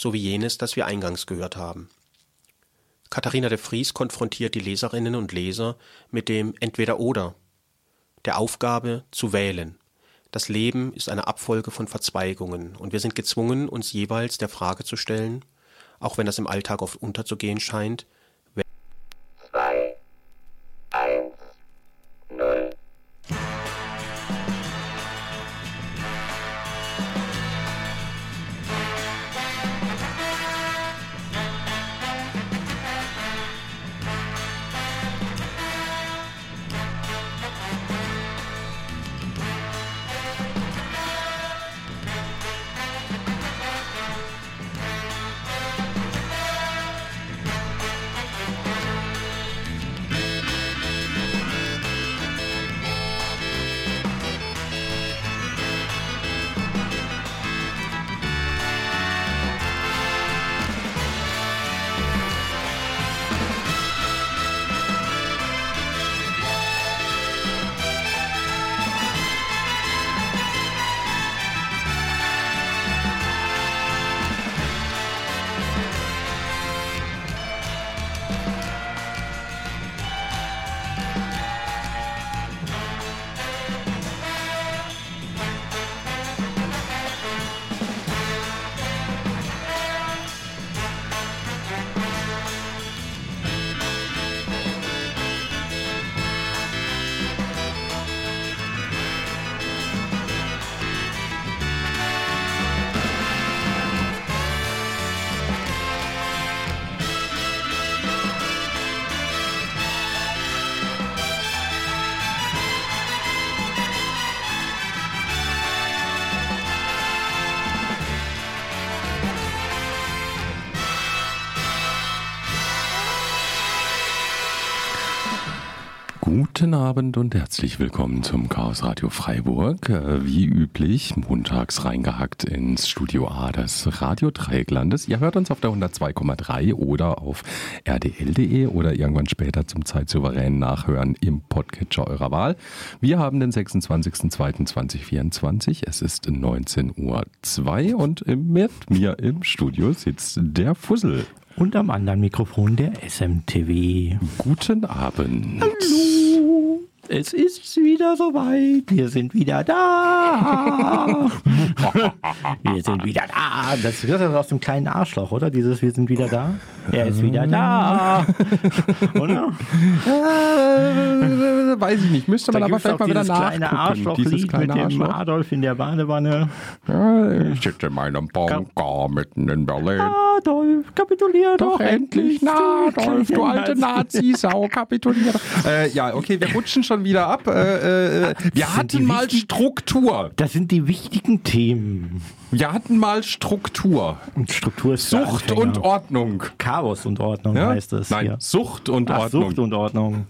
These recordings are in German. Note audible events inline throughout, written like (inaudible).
so wie jenes, das wir eingangs gehört haben. Katharina de Vries konfrontiert die Leserinnen und Leser mit dem Entweder-Oder, der Aufgabe zu wählen. Das Leben ist eine Abfolge von Verzweigungen und wir sind gezwungen, uns jeweils der Frage zu stellen, auch wenn das im Alltag oft unterzugehen scheint, Guten Abend und herzlich willkommen zum Chaos Radio Freiburg. Äh, Wie üblich, montags reingehackt ins Studio A des Radio Dreiecklandes. Ihr hört uns auf der 102,3 oder auf rdl.de oder irgendwann später zum zeitsouveränen Nachhören im Podcatcher eurer Wahl. Wir haben den 26.02.2024. Es ist 19.02 Uhr und mit mir im Studio sitzt der Fussel. Und am anderen Mikrofon der SMTV. Guten Abend. Hallo, es ist wieder soweit. Wir sind wieder da. (laughs) wir sind wieder da. Das ist aus dem kleinen Arschloch, oder? Dieses Wir sind wieder da. Er ist wieder da. (laughs) oder? Äh, (laughs) weiß ich nicht. Müsste man Da aber vielleicht mal wieder dieses kleine nachgucken. Arschlochlied mit dem Adolf in der Badewanne. Ich sitze in meinem Bunker mitten in Berlin. Adolf, kapitulier doch, Doch endlich, na, Adolf, du alte Nazi. Nazi-Sau, kapitulier doch. Äh, ja, okay, wir rutschen schon wieder ab. Äh, äh, wir sind die hatten mal wichtigen- Struktur. Das sind die wichtigen Themen. Wir hatten mal Struktur. Und Struktur ist Sucht und Ordnung. Chaos und Ordnung Ja? heißt es. Nein, hier. Sucht und Ach, Ordnung. Sucht und Ordnung.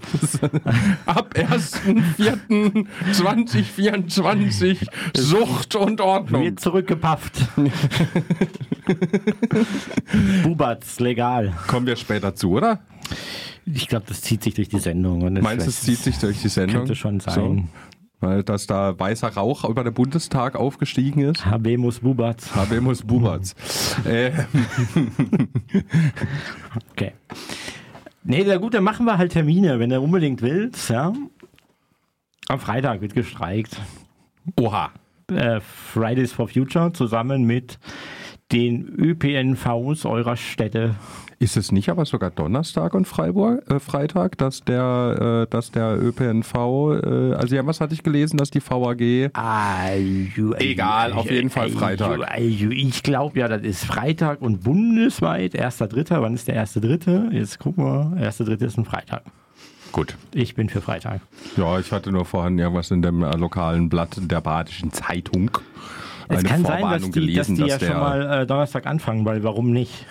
(laughs) Ab 1.4.2024 Sucht und Ordnung. Wird zurückgepafft. (laughs) Bubatz, legal. Kommen wir später zu, oder? Ich glaube, das zieht sich durch die Sendung. Und Meinst du, es zieht sich durch die Sendung? Könnte schon sein. So, weil dass da weißer Rauch über den Bundestag aufgestiegen ist? Habemus Bubatz. Habemus Bubatz. (laughs) äh, (laughs) Okay. Nee, na gut, dann machen wir halt Termine, wenn du unbedingt willst, ja. Am Freitag wird gestreikt. oha. Äh, Fridays for Future zusammen mit den ÖPNVs eurer Städte. Ist es nicht aber sogar Donnerstag und Freiburg, äh, Freitag, dass der, äh, dass der ÖPNV, äh, also ja, was hatte ich gelesen, dass die VAG Aju, Egal, auf jeden Fall Freitag. Aju, ich glaube ja, das ist Freitag und bundesweit. Erster Dritter. Wann ist der erste Dritte? Jetzt gucken wir. Erster Dritte ist ein Freitag. Gut. Ich bin für Freitag. Ja, ich hatte nur vorhin irgendwas in dem äh, lokalen Blatt der Badischen Zeitung. Es eine kann sein, dass Vorwarnung die, dass gelesen, die ja dass schon der mal äh, Donnerstag anfangen, weil warum nicht?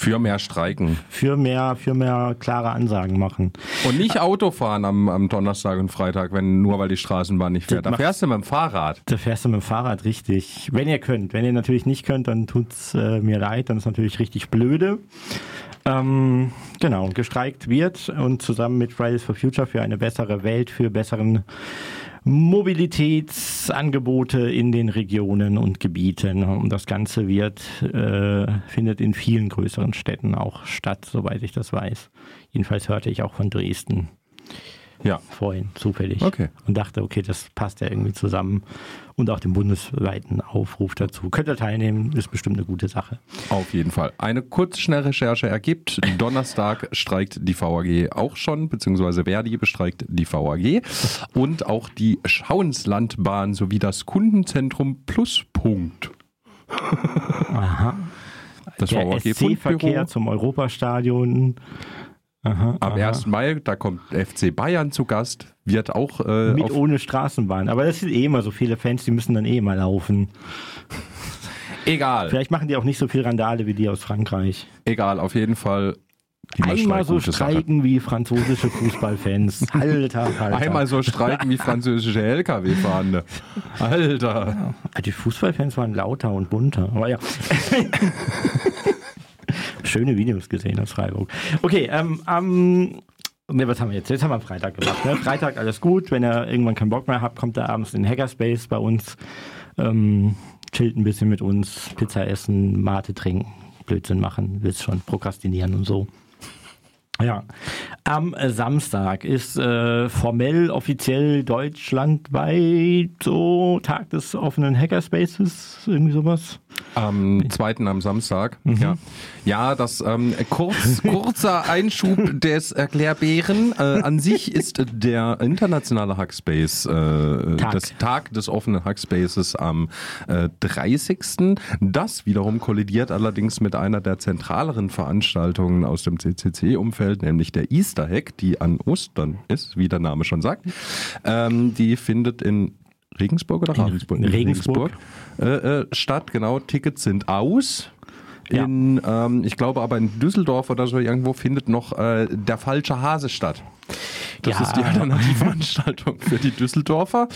für mehr streiken. Für mehr, für mehr klare Ansagen machen. Und nicht Auto fahren am, am Donnerstag und Freitag, wenn nur weil die Straßenbahn nicht fährt. Da fährst du mit dem Fahrrad. Da fährst du mit dem Fahrrad richtig. Wenn ihr könnt. Wenn ihr natürlich nicht könnt, dann tut's äh, mir leid. Dann ist natürlich richtig blöde. Ähm, genau, gestreikt wird und zusammen mit Fridays for Future für eine bessere Welt, für besseren Mobilitätsangebote in den Regionen und Gebieten. Und das Ganze wird, äh, findet in vielen größeren Städten auch statt, soweit ich das weiß. Jedenfalls hörte ich auch von Dresden Ja. vorhin zufällig Okay. und dachte, okay, das passt ja irgendwie zusammen. Und auch den bundesweiten Aufruf dazu. Könnt ihr teilnehmen, ist bestimmt eine gute Sache. Auf jeden Fall. Eine kurze Schnellrecherche ergibt, Donnerstag streikt die VAG auch schon, beziehungsweise Verdi bestreikt die VAG und auch die Schauenslandbahn sowie das Kundenzentrum Pluspunkt. Aha. Das Der. SC-Verkehr zum Europastadion. Aha, Am aha. 1. Mai, da kommt FC Bayern zu Gast, wird auch äh, Mit ohne Straßenbahn. Aber das sind eh immer so viele Fans, die müssen dann eh mal laufen. egal, Vielleicht machen die auch nicht so viel Randale wie die aus Frankreich. egal, auf jeden Fall. Einmal so Sache. streiken wie französische Fußballfans. (laughs) Alter, Alter. Einmal so streiken wie (laughs) französische LKW-Fahrende. Alter. Ah, Die Fußballfans waren lauter und bunter. Aber ja. (laughs) Schöne Videos gesehen aus Freiburg. Okay, ähm, am. Ne, was haben wir jetzt? Jetzt haben wir Freitag gemacht. Ne? Freitag alles gut. Wenn ihr irgendwann keinen Bock mehr habt, kommt ihr abends in den Hackerspace bei uns. Ähm, chillt ein bisschen mit uns, Pizza essen, Mate trinken, Blödsinn machen, willst schon prokrastinieren und so. Ja, am äh, Samstag ist äh, formell offiziell deutschlandweit so Tag des offenen Hackerspaces, irgendwie sowas. Am zweiten am Samstag. Ja, ja das ähm, kurz, (laughs) kurzer Einschub des Erklärbären. Äh, an sich ist der internationale Hackspace, äh, Tag. das Tag des offenen Hackspaces am äh, 30. Das wiederum kollidiert allerdings mit einer der zentraleren Veranstaltungen aus dem CCC-Umfeld, nämlich der Easter Hack, die an Ostern ist, wie der Name schon sagt. Ähm, die findet in Regensburg oder Ravensburg? Regensburg. äh, äh, statt. Genau, Tickets sind aus. Ja. In, ähm, ich glaube aber in Düsseldorf oder so irgendwo findet noch äh, der falsche Hase statt. Das Ja. ist die Alternativveranstaltung für die Düsseldorfer.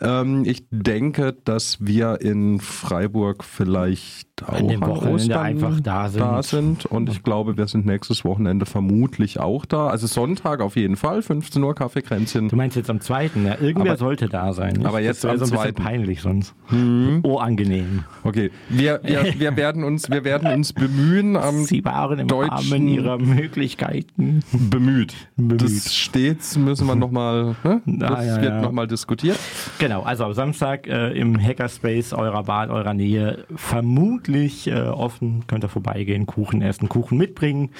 Ähm, ich denke, dass wir in Freiburg vielleicht auch An dem Wochenende einfach da sind. da sind. Und ich glaube, wir sind nächstes Wochenende vermutlich auch da. Also Sonntag auf jeden Fall, 15 Uhr Kaffeekränzchen. Du meinst jetzt am zweiten, ja? Irgendwer Aber- sollte da sein. nicht? aber jetzt das wäre am so ein bisschen zweiten. peinlich sonst. Oh, angenehm. Okay, wir, wir, wir, werden uns, wir werden uns bemühen, am Sie waren im deutschen- Rahmen ihrer Möglichkeiten. bemüht. Bemüht. Das stets müssen wir nochmal, ne? (laughs) das Ah, ja, wird ja. nochmal diskutiert. Genau, also am Samstag äh, im Hackerspace eurer Bahn, eurer Nähe, vermutlich äh, offen, könnt ihr vorbeigehen, Kuchen essen, Kuchen mitbringen.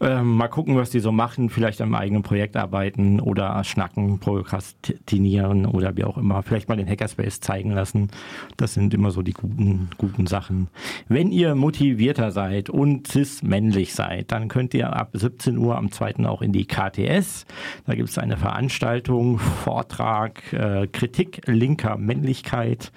Ähm, mal gucken, was die so machen, vielleicht am eigenen Projekt arbeiten oder schnacken, prokrastinieren oder wie auch immer. Vielleicht mal den Hackerspace zeigen lassen. Das sind immer so die guten, guten Sachen. Wenn ihr motivierter seid und cis-männlich seid, dann könnt ihr ab 17 Uhr am 2. auch in die KTS. Da gibt es eine Veranstaltung, Vortrag, äh, Kritik linker Männlichkeit.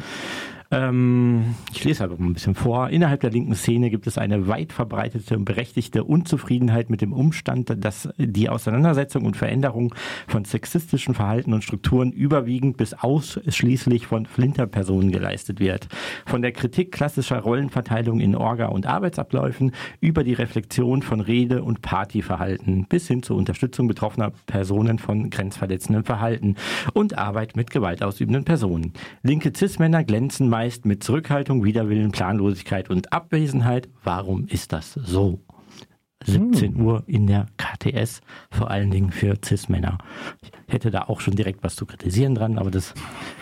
Ähm, ich lese einfach mal ein bisschen vor. Innerhalb der linken Szene gibt es eine weit verbreitete und berechtigte Unzufriedenheit mit dem Umstand, dass die Auseinandersetzung und Veränderung von sexistischen Verhalten und Strukturen überwiegend bis ausschließlich von Flinterpersonen geleistet wird. Von der Kritik klassischer Rollenverteilung in Orga- und Arbeitsabläufen über die Reflexion von Rede- und Partyverhalten bis hin zur Unterstützung betroffener Personen von grenzverletzendem Verhalten und Arbeit mit gewaltausübenden Personen. Linke Cis-Männer glänzen meist mit Zurückhaltung, Widerwillen, Planlosigkeit und Abwesenheit. Warum ist das so? 17 Uhr in der KTS, vor allen Dingen für Cis-Männer. Ich hätte da auch schon direkt was zu kritisieren dran, aber das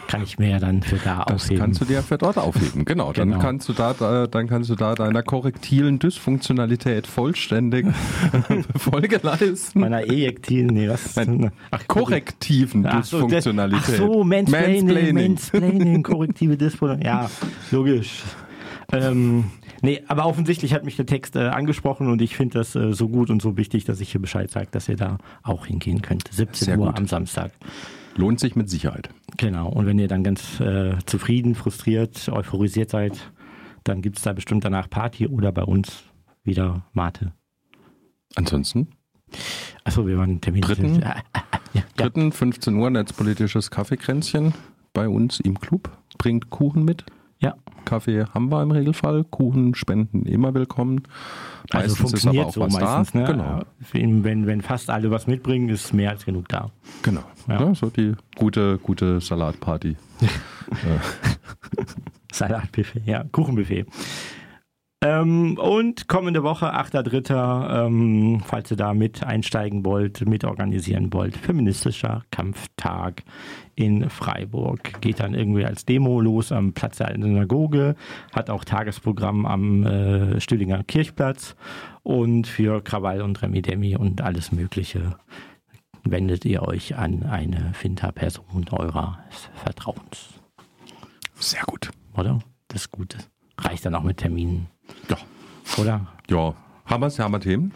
kann ich mir ja dann für da Das aufheben. kannst du dir für dort aufheben. Genau, dann Genau. kannst du da, da, dann kannst du da deiner korrektilen Dysfunktionalität vollständig (laughs) Folge leisten. Meiner ejektilen, nee, was? Nein, Ach, korrektiven Ach so, das- Dysfunktionalität. Ach so, Mansplaining, Mansplaining. Mansplaining, korrektive Disposition. Ja, logisch. Ähm, nee, aber offensichtlich hat mich der Text äh, angesprochen und ich finde das äh, so gut und so wichtig, dass ich hier Bescheid sage, dass ihr da auch hingehen könnt. 17 Sehr Uhr gut. am Samstag. Lohnt sich mit Sicherheit. Genau. Und wenn ihr dann ganz äh, zufrieden, frustriert, euphorisiert seid, dann gibt es da bestimmt danach Party oder bei uns wieder Mate. Ansonsten, Achso, wir waren Termin. Dritten? Ja, (laughs) ja. dritten 15 Uhr netzpolitisches Kaffeekränzchen bei uns im Club. Bringt Kuchen mit. Kaffee haben wir im Regelfall. Kuchen, Spenden immer willkommen. Also Meistens ist aber funktioniert auch so was meistens. da. Ne? Genau. Wenn, wenn, wenn fast alle was mitbringen, ist mehr als genug da. Genau. Ja. Ja. so die gute, gute Salatparty. (laughs) Salatbuffet, ja, Kuchenbuffet. Ähm, und kommende Woche, 8.3., ähm, falls ihr da mit einsteigen wollt, mitorganisieren wollt, feministischer Kampftag in Freiburg. Geht dann irgendwie als Demo los am Platz der Alten Synagoge, hat auch Tagesprogramm am äh, Stühlinger Kirchplatz und für Krawall und Remi Demi und alles Mögliche wendet ihr euch an eine Finta-Person eures Vertrauens Sehr gut. oder? Das ist gut. Reicht dann auch mit Terminen, Ja. oder? Ja. Haben wir haben wir Themen?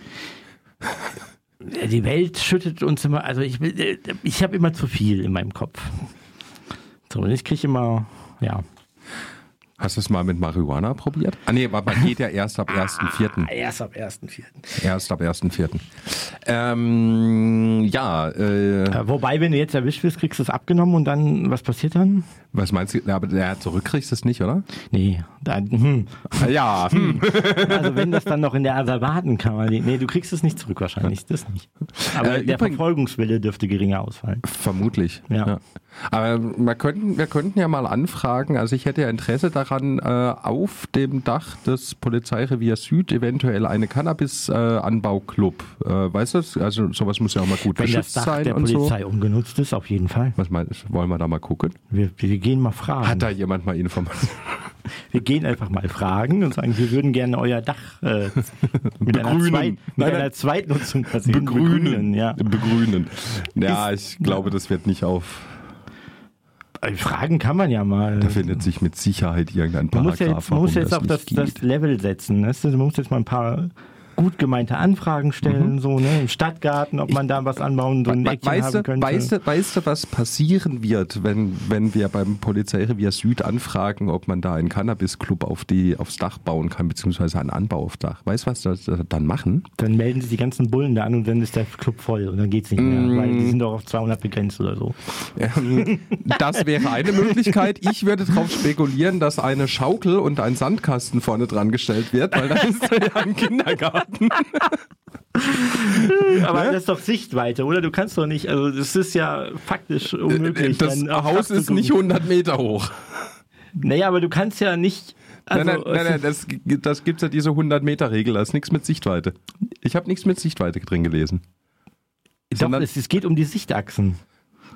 Die Welt schüttet uns immer, also ich, will- ich habe immer zu viel in meinem Kopf. So, und ich kriege immer, ja. Hast du es mal mit Marihuana probiert? Ah nee, aber man geht ja erst ab 1.4. Erst ab 1.4. Erst ab 1.4. Ähm, ja, äh, Äh, wobei, wenn du jetzt erwischt wirst, kriegst du es abgenommen und dann, was passiert dann? was meinst du? Ja, Aber der zurückkriegst du es nicht, oder? Nee, dann, hm. Ja, hm. (laughs) also wenn das dann noch in der Asservatenkammer liegt, nee, du kriegst es nicht zurück wahrscheinlich, das nicht. Aber Äh, der übrigens- Verfolgungswille dürfte geringer ausfallen. vermutlich. Ja. Aber wir könnten, wir könnten ja mal anfragen, also ich hätte ja Interesse daran, äh, auf dem Dach des Polizeireviers Süd eventuell eine Cannabis-Anbauclub. Äh, weißt du, also sowas muss ja auch mal gut Wenn das beschützt Dach sein der und so. Polizei ungenutzt ist, auf jeden Fall. Was meinst du? Wollen wir da mal gucken? Wir, wir gehen mal fragen. Hat da jemand mal Informationen? (laughs) Wir gehen einfach mal fragen und sagen, wir würden gerne euer Dach äh, mit, einer, Begrünen. Zweit, mit Nein, einer. Zweitnutzung versehen. Ja. Begrünen. Ja, ich glaube, das wird nicht auf. Äh, Fragen kann man ja mal. Da findet sich mit Sicherheit irgendein man muss Paragraph, jetzt, man muss jetzt auch das, das. Level setzen. Man muss jetzt mal ein paar gut gemeinte Anfragen stellen, so ne, im Stadtgarten, ob man da was anbauen, so ein Eckchen Weißt haben du, könnte. weißt, du, weißt du, was passieren wird, wenn, wenn wir beim Polizeirevier Süd anfragen, ob man da einen Cannabis-Club auf die, aufs Dach bauen kann, beziehungsweise einen Anbau aufs Dach? Weißt du, was das das dann machen? Dann melden sich die ganzen Bullen da an und dann ist der Club voll und dann geht's nicht mehr, Mm. weil die sind doch auf 200 begrenzt oder so. Ähm, das wäre eine Möglichkeit. Ich würde darauf spekulieren, dass eine Schaukel und ein Sandkasten vorne dran gestellt wird, weil dann ist ja ein Kindergarten. (laughs) Aber das ist doch Sichtweite, oder? Du kannst doch nicht, also das ist ja faktisch unmöglich. Das Haus ist nicht gucken. 100 Meter hoch. Naja, aber du kannst ja nicht. Also, nein, nein, nein, nein das, das gibt ja diese 100-Meter-Regel. Da ist nichts mit Sichtweite. Ich habe nichts mit Sichtweite drin gelesen. doch, es, es geht um die Sichtachsen.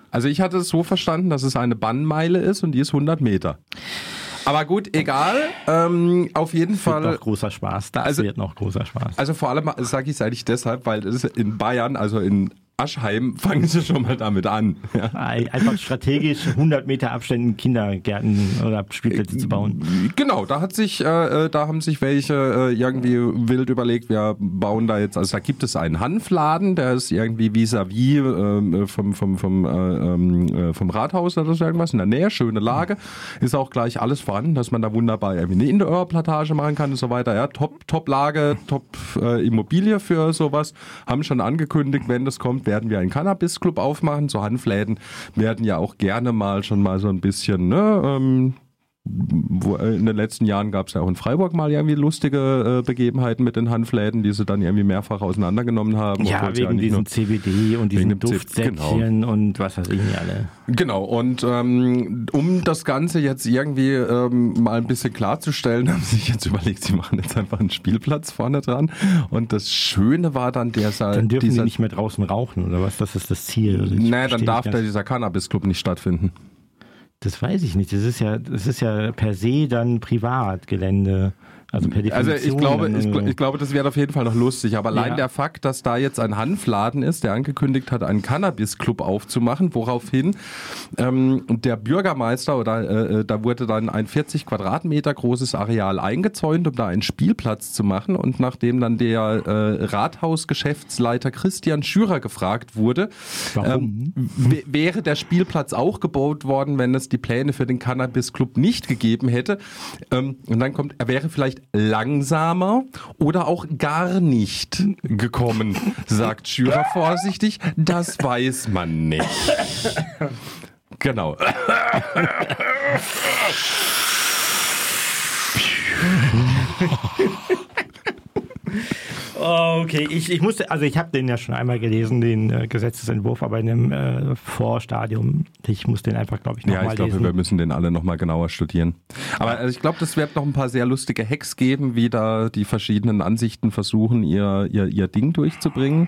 Also ich hatte es so verstanden, dass es eine Bannmeile ist und die ist 100 Meter. Aber gut, egal. Ähm, auf jeden Wird noch Fall. großer Spaß. Das Also- wird noch großer Spaß. Also vor allem sage ich es eigentlich deshalb, weil es ist in Bayern, also in Aschheim, fangen sie schon mal damit an. Ja. Ein- Einfach strategisch 100 Meter Abständen Kindergärten oder Spielplätze zu bauen. Genau, da hat sich, äh, äh, da haben sich welche äh, irgendwie wild überlegt, wir bauen da jetzt, also da gibt es einen Hanfladen, der ist irgendwie vis-à-vis ähm, vom, vom, vom, äh, ähm, äh, vom Rathaus oder so irgendwas in der Nähe, schöne Lage, ist auch gleich alles vorhanden, dass man da wunderbar irgendwie eine Indoor-Plantage machen kann und so weiter, ja, top, top Lage, top äh, Immobilie für sowas, haben schon angekündigt, wenn das kommt, werden wir einen Cannabis-Club aufmachen, so Hanfläden werden ja auch gerne mal schon mal so ein bisschen, ne, ähm, äh, in den letzten Jahren gab es ja auch in Freiburg mal irgendwie lustige äh, Begebenheiten mit den Handfläden, die sie dann irgendwie mehrfach auseinandergenommen haben. Ja, wegen diesem CBD und diesen C- Duftsäckchen und was weiß ich nicht alle. Genau, und ähm, um das Ganze jetzt irgendwie ähm, mal ein bisschen klarzustellen, (laughs) haben sie sich jetzt überlegt, sie machen jetzt einfach einen Spielplatz vorne dran. Und das Schöne war dann dieser... Dann dürfen dieser die nicht mehr draußen rauchen oder was? Das ist das Ziel. Also Naja, dann darf ganz- dieser Cannabis-Club nicht stattfinden. Das weiß ich nicht. Das ist ja, das ist ja per se dann Privatgelände. Also per Also ich glaube, ich, äh, ich glaube, das wäre auf jeden Fall noch lustig. Aber allein Ja. der Fakt, dass da jetzt ein Hanfladen ist, der angekündigt hat, einen Cannabis-Club aufzumachen, woraufhin ähm, der Bürgermeister oder äh, äh, da wurde dann ein 40 Quadratmeter großes Areal eingezäunt, um da einen Spielplatz zu machen. Und nachdem dann der äh, Rathausgeschäftsleiter Christian Schürer gefragt wurde, ähm, wäre der Spielplatz auch gebaut worden, wenn es die Pläne für den Cannabis-Club nicht gegeben hätte. Ähm, und dann kommt, er wäre vielleicht vielleicht langsamer oder auch gar nicht gekommen, sagt Schürer vorsichtig. Das weiß man nicht. Genau. (laughs) Oh, okay, ich, ich musste, also ich habe den ja schon einmal gelesen, den äh, Gesetzesentwurf, aber in dem äh, Vorstadium. Ich muss den einfach, glaube ich, Ja, nochmal ich glaube, lesen. wir müssen den alle nochmal genauer studieren. Aber also ich glaube, das wird noch ein paar sehr lustige Hacks geben, wie da die verschiedenen Ansichten versuchen, ihr, ihr, ihr Ding durchzubringen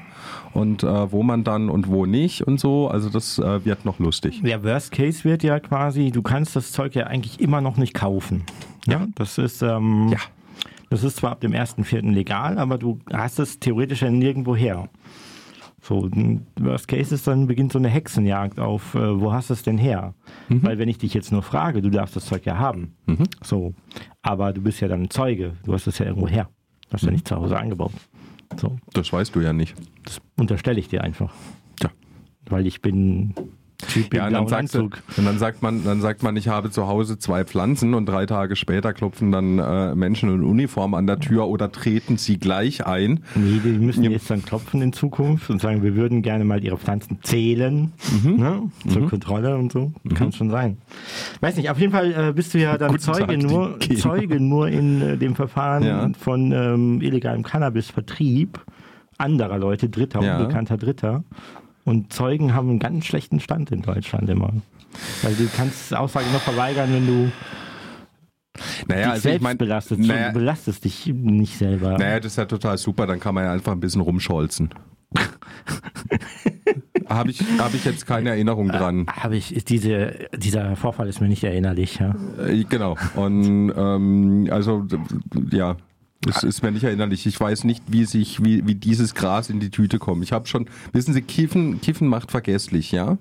und äh, wo man dann und wo nicht und so. Also das äh, wird noch lustig. Der Worst Case wird ja quasi, du kannst das Zeug ja eigentlich immer noch nicht kaufen. Ja, das ist, ähm, Ja. Das ist zwar ab dem 1.4. legal, aber du hast es theoretisch ja nirgendwo her. So, Worst Case ist dann beginnt so eine Hexenjagd auf, äh, wo hast du es denn her? Weil wenn ich dich jetzt nur frage, du darfst das Zeug ja haben. So, aber du bist ja dann Zeuge, du hast es ja irgendwo her. Du hast ja nicht zu Hause angebaut. So, Das weißt du ja nicht. das unterstelle ich dir einfach. Tja. Weil ich bin Typ Ja, dann, Anzug. und dann sagt man, dann sagt man, ich habe zu Hause zwei Pflanzen und drei Tage später klopfen dann äh, Menschen in Uniform an der Tür oder treten sie gleich ein. Nee, die müssen Ja. jetzt dann klopfen in Zukunft und sagen, wir würden gerne mal ihre Pflanzen zählen Mhm. ne? zur Kontrolle und so. Kann schon sein. Weiß nicht, auf jeden Fall äh, bist du ja dann Guten Zeuge Tag, nur. Zeuge nur in äh, dem Verfahren Ja. von ähm, illegalem Cannabisvertrieb anderer Leute, Dritter, Ja. unbekannter Dritter. Und Zeugen haben einen ganz schlechten Stand in Deutschland immer. Weil du kannst Aussage noch verweigern, wenn du Naja, dich also selbst ich meine, belastest. naja, Du belastest dich nicht selber. naja, das ist ja total super, dann kann man ja einfach ein bisschen rumscholzen. (laughs) Habe ich, hab ich jetzt keine Erinnerung dran. Habe ich, diese, dieser Vorfall ist mir nicht erinnerlich, ja. Äh, Genau. Und ähm, also ja, es ist mir nicht erinnerlich. Ich weiß nicht, wie sich, wie, wie dieses Gras in die Tüte kommt. Ich habe schon, wissen Sie, Kiffen, Kiffen macht vergesslich, ja?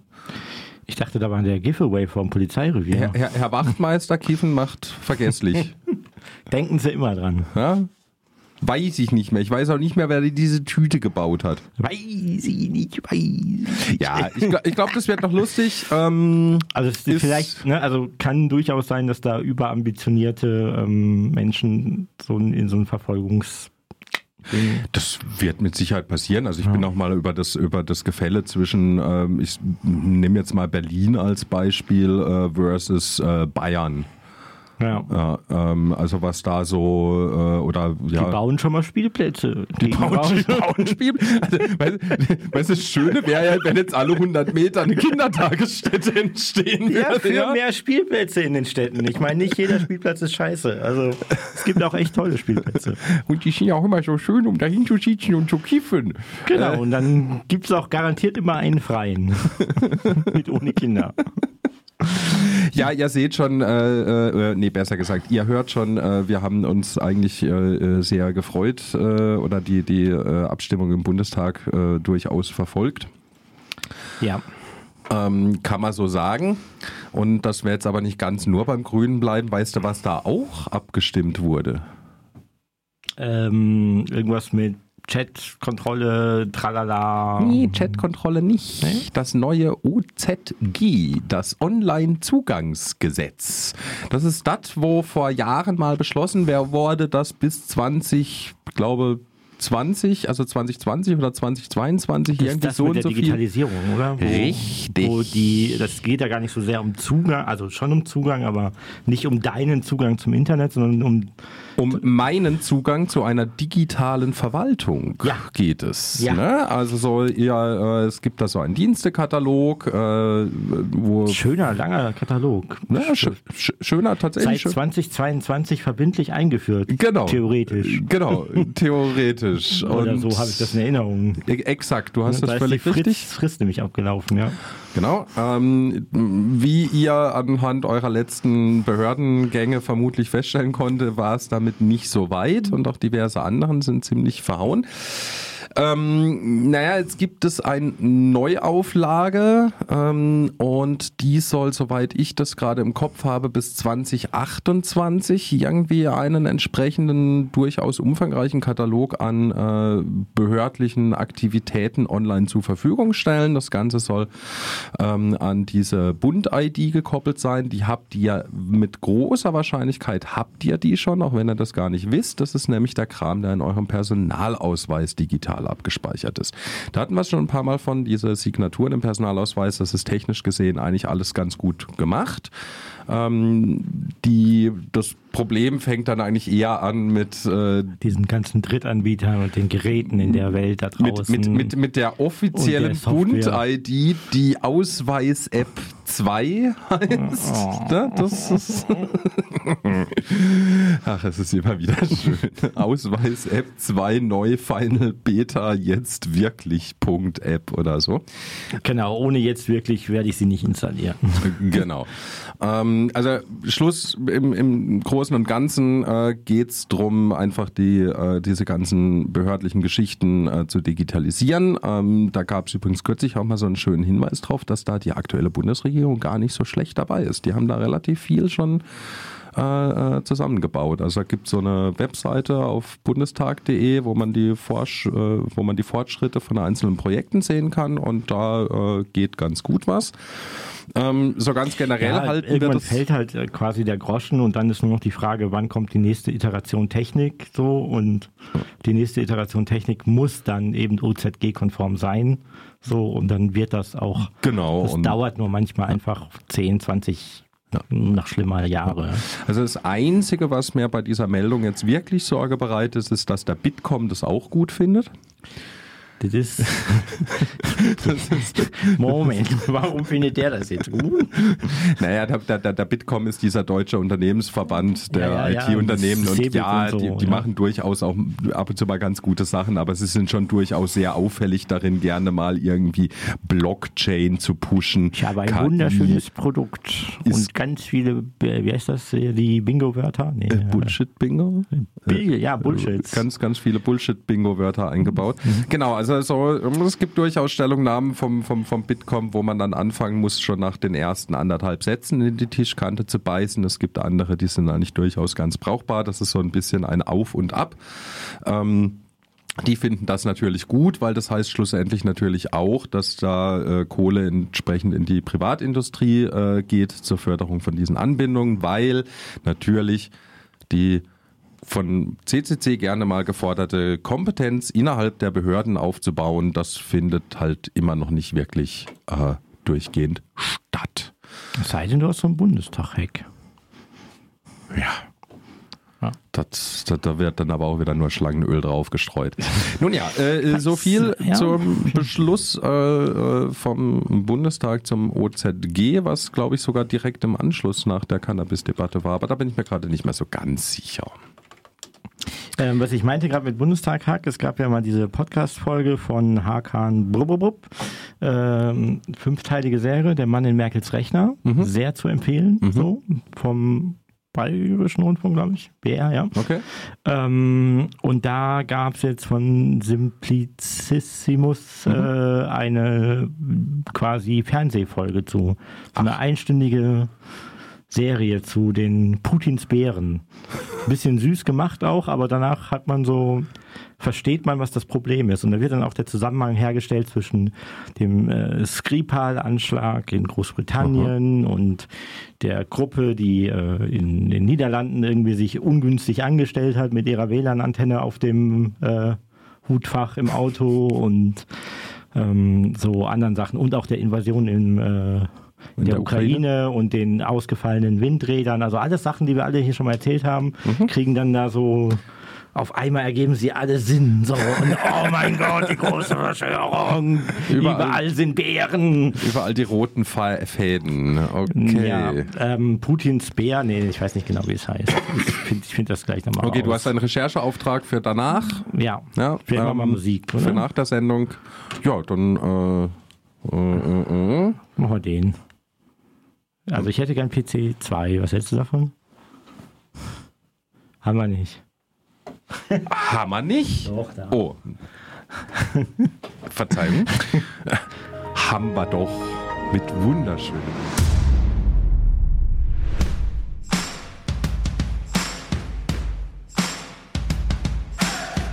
Ich dachte, da war der Giveaway vom Polizeirevier. Herr, Herr, Herr Wachtmeister, Kiffen macht vergesslich. (laughs) Denken Sie immer dran. ja? Weiß ich nicht mehr. Ich weiß auch nicht mehr, wer diese Tüte gebaut hat. Weiß ich nicht, weiß ich. Ja, ich, ich glaube, das wird noch lustig. (laughs) Ähm, Also es ist vielleicht, ne, also kann durchaus sein, dass da überambitionierte ähm, Menschen so in, in so ein Verfolgungs Das wird mit Sicherheit passieren. Also ich bin auch mal über das über das Gefälle zwischen, ähm, ich nehme jetzt mal Berlin als Beispiel äh, versus äh, Bayern. Ja. Ja, ähm, also was da so äh, oder Die ja. bauen schon mal Spielplätze. Die bauen, die bauen Spiel. Also, weißt, weißt du, das Schöne wäre ja, wenn jetzt alle 100 Meter eine Kindertagesstätte entstehen Ja, würde. für Ja, mehr Spielplätze in den Städten. Ich meine, nicht jeder Spielplatz ist scheiße. Also es gibt auch echt tolle Spielplätze. Und die sind ja auch immer so schön, um dahin zu sitzen und zu kiffen. Genau, und dann gibt es auch garantiert immer einen freien. (laughs) Mit ohne Kinder. Ja, ihr seht schon, äh, äh, nee, besser gesagt, ihr hört schon, äh, wir haben uns eigentlich äh, äh, sehr gefreut äh, oder die, die äh, Abstimmung im Bundestag äh, durchaus verfolgt. Ja. Ähm, kann man so sagen. Und dass wir jetzt aber nicht ganz nur beim Grünen bleiben. Weißt du, was da auch abgestimmt wurde? Ähm, irgendwas mit Chat-Kontrolle, tralala. Nee, Chatkontrolle nicht. Das neue OZG, das Online-Zugangsgesetz. Das ist das, wo vor Jahren mal beschlossen wer wurde, dass bis 20, ich glaube 20, also 2020 oder 2022 ist irgendwie das so mit und der so viel. Digitalisierung, oder? Wo, Richtig. Wo die, das geht ja gar nicht so sehr um Zugang, also schon um Zugang, aber nicht um deinen Zugang zum Internet, sondern um Um meinen Zugang zu einer digitalen Verwaltung Ja. geht es. Ja. Ne? Also so, ja, äh, es gibt da so einen Dienstekatalog, äh, wo schöner, langer Katalog. ne, sch sch schöner Seit tatsächlich. schön- 2022 verbindlich eingeführt. Genau. Theoretisch. Genau, (laughs) theoretisch. Oder Und so habe ich das in Erinnerung. E- Exakt, du hast da das ist völlig die Frist, richtig. Frist nämlich abgelaufen, ja. Genau. Ähm, wie ihr anhand eurer letzten Behördengänge vermutlich feststellen konnte, war es damit nicht so weit und auch diverse anderen sind ziemlich verhauen. Ähm, naja, jetzt gibt es eine Neuauflage ähm, und die soll, soweit ich das gerade im Kopf habe, bis 2028 irgendwie einen entsprechenden, durchaus umfangreichen Katalog an äh, behördlichen Aktivitäten online zur Verfügung stellen. Das Ganze soll ähm, an diese Bund-ID gekoppelt sein. Die habt ihr mit großer Wahrscheinlichkeit, habt ihr die schon, auch wenn ihr das gar nicht wisst. Das ist nämlich der Kram, der in eurem Personalausweis digital abgespeichert ist. Da hatten wir es schon ein paar Mal von, diese Signaturen im Personalausweis, das ist technisch gesehen eigentlich alles ganz gut gemacht. Ähm, die, das Problem fängt dann eigentlich eher an mit äh, Diesen ganzen Drittanbietern und den Geräten in der Welt da mit, draußen. mit, mit, mit der offiziellen Und der Software. Bund-ID, die Ausweis-App 2 heißt. Oh. Ne? Das ist (laughs) Ach, es ist immer wieder schön. Ausweis-App 2 neu Final Beta jetzt wirklich Punkt App oder so. genau, ohne jetzt wirklich werde ich sie nicht installieren. (laughs) Genau. Ähm, also Schluss im, im Großen und Ganzen äh, geht es darum, einfach die, äh, diese ganzen behördlichen Geschichten äh, zu digitalisieren. Ähm, da gab es übrigens kürzlich auch mal so einen schönen Hinweis drauf, dass da die aktuelle Bundesregierung gar nicht so schlecht dabei ist. Die haben da relativ viel schon äh, äh, zusammengebaut. Also da gibt so eine Webseite auf bundestag.de, wo man die äh, wo man die Fortschritte von einzelnen Projekten sehen kann und da äh, geht ganz gut was. Ähm, so ganz generell Ja, wir irgendwann das. fällt halt äh, quasi der Groschen und dann ist nur noch die Frage, wann kommt die nächste Iteration Technik so und die nächste Iteration Technik muss dann eben OZG-konform sein so und dann wird das auch. Genau, Das und- dauert nur manchmal einfach 10, 20 nach schlimmer Jahre. Also das Einzige, was mir bei dieser Meldung jetzt wirklich Sorge bereitet, ist, dass der Bitkom das auch gut findet. (laughs) Das ist. Moment, warum findet der das jetzt gut? Naja, der, der, der- Bitkom ist dieser deutsche Unternehmensverband der Ja, ja, IT-Unternehmen das und Cebit ja, und so, die, die machen durchaus auch ab und zu mal ganz gute Sachen, aber sie sind schon durchaus sehr auffällig darin, gerne mal irgendwie Blockchain zu pushen. Ich habe ein KI. wunderschönes Produkt Ist- und ganz viele, äh, wie heißt das, äh, die Bingo-Wörter? Nee, Äh, Bullshit-Bingo? Ja, Bullshit. Ganz, ganz viele Bullshit-Bingo-Wörter eingebaut. Genau, also so, es gibt durchaus Stellungnahmen vom, vom, vom Bitkom, wo man dann anfangen muss, schon nach den ersten anderthalb Sätzen in die Tischkante zu beißen. Es gibt andere, die sind eigentlich durchaus ganz brauchbar. Das ist so ein bisschen ein Auf und Ab. Ähm, die finden das natürlich gut, weil das heißt schlussendlich natürlich auch, dass da äh, Kohle entsprechend in die Privatindustrie äh, geht zur Förderung von diesen Anbindungen, weil natürlich die von CCC gerne mal geforderte Kompetenz innerhalb der Behörden aufzubauen, das findet halt immer noch nicht wirklich äh, durchgehend statt. Es sei denn, du hast so einen Bundestag-Hack. Ja. Ja. Das, da, da wird dann aber auch wieder nur Schlangenöl drauf gestreut. (laughs) Nun ja, äh, so viel ja. zum Beschluss äh, äh, vom Bundestag zum OZG, was glaube ich sogar direkt im Anschluss nach der Cannabis-Debatte war. Aber da bin ich mir gerade nicht mehr so ganz sicher. Ähm, was ich meinte gerade mit Bundestag-Hack, es gab ja mal diese Podcast-Folge von Hakan Brubbrubb, ähm, fünfteilige Serie, Der Mann in Merkels Rechner, sehr zu empfehlen, so, vom Bayerischen Rundfunk, glaube ich, BR, ja. Okay. Ähm, und da gab es jetzt von Simplicissimus äh, eine quasi Fernsehfolge zu. So eine einstündige Serie zu den Putins Bären. Bisschen süß gemacht auch, aber danach hat man so, versteht man, was das Problem ist. Und da wird dann auch der Zusammenhang hergestellt zwischen dem äh, Skripal-Anschlag in Großbritannien und der Gruppe, die äh, in den Niederlanden irgendwie sich ungünstig angestellt hat mit ihrer WLAN-Antenne auf dem äh, Hutfach im Auto und ähm, so anderen Sachen und auch der Invasion im, äh, in, der, der Ukraine. und den ausgefallenen Windrädern. Also alles Sachen, die wir alle hier schon mal erzählt haben, kriegen dann da so auf einmal ergeben sie alle Sinn. So, und oh mein Gott, die große Verschwörung. Überall- Überall, sind Bären. Überall die roten Fäden. Okay. Ja, ähm, Putins Bär, nee, ich weiß nicht genau, wie es heißt. Ich finde find das gleich nochmal Okay, du raus. hast einen Rechercheauftrag für danach. Ja, Ja, wir ähm, Musik, oder? Für nach der Sendung. Ja, dann äh, äh, äh, äh. Machen wir den. Also ich hätte gern PC 2. Was hältst du davon? Haben wir nicht. Hammer nicht. Doch, da. Oh. Verzeihung. Haben wir doch mit wunderschönen.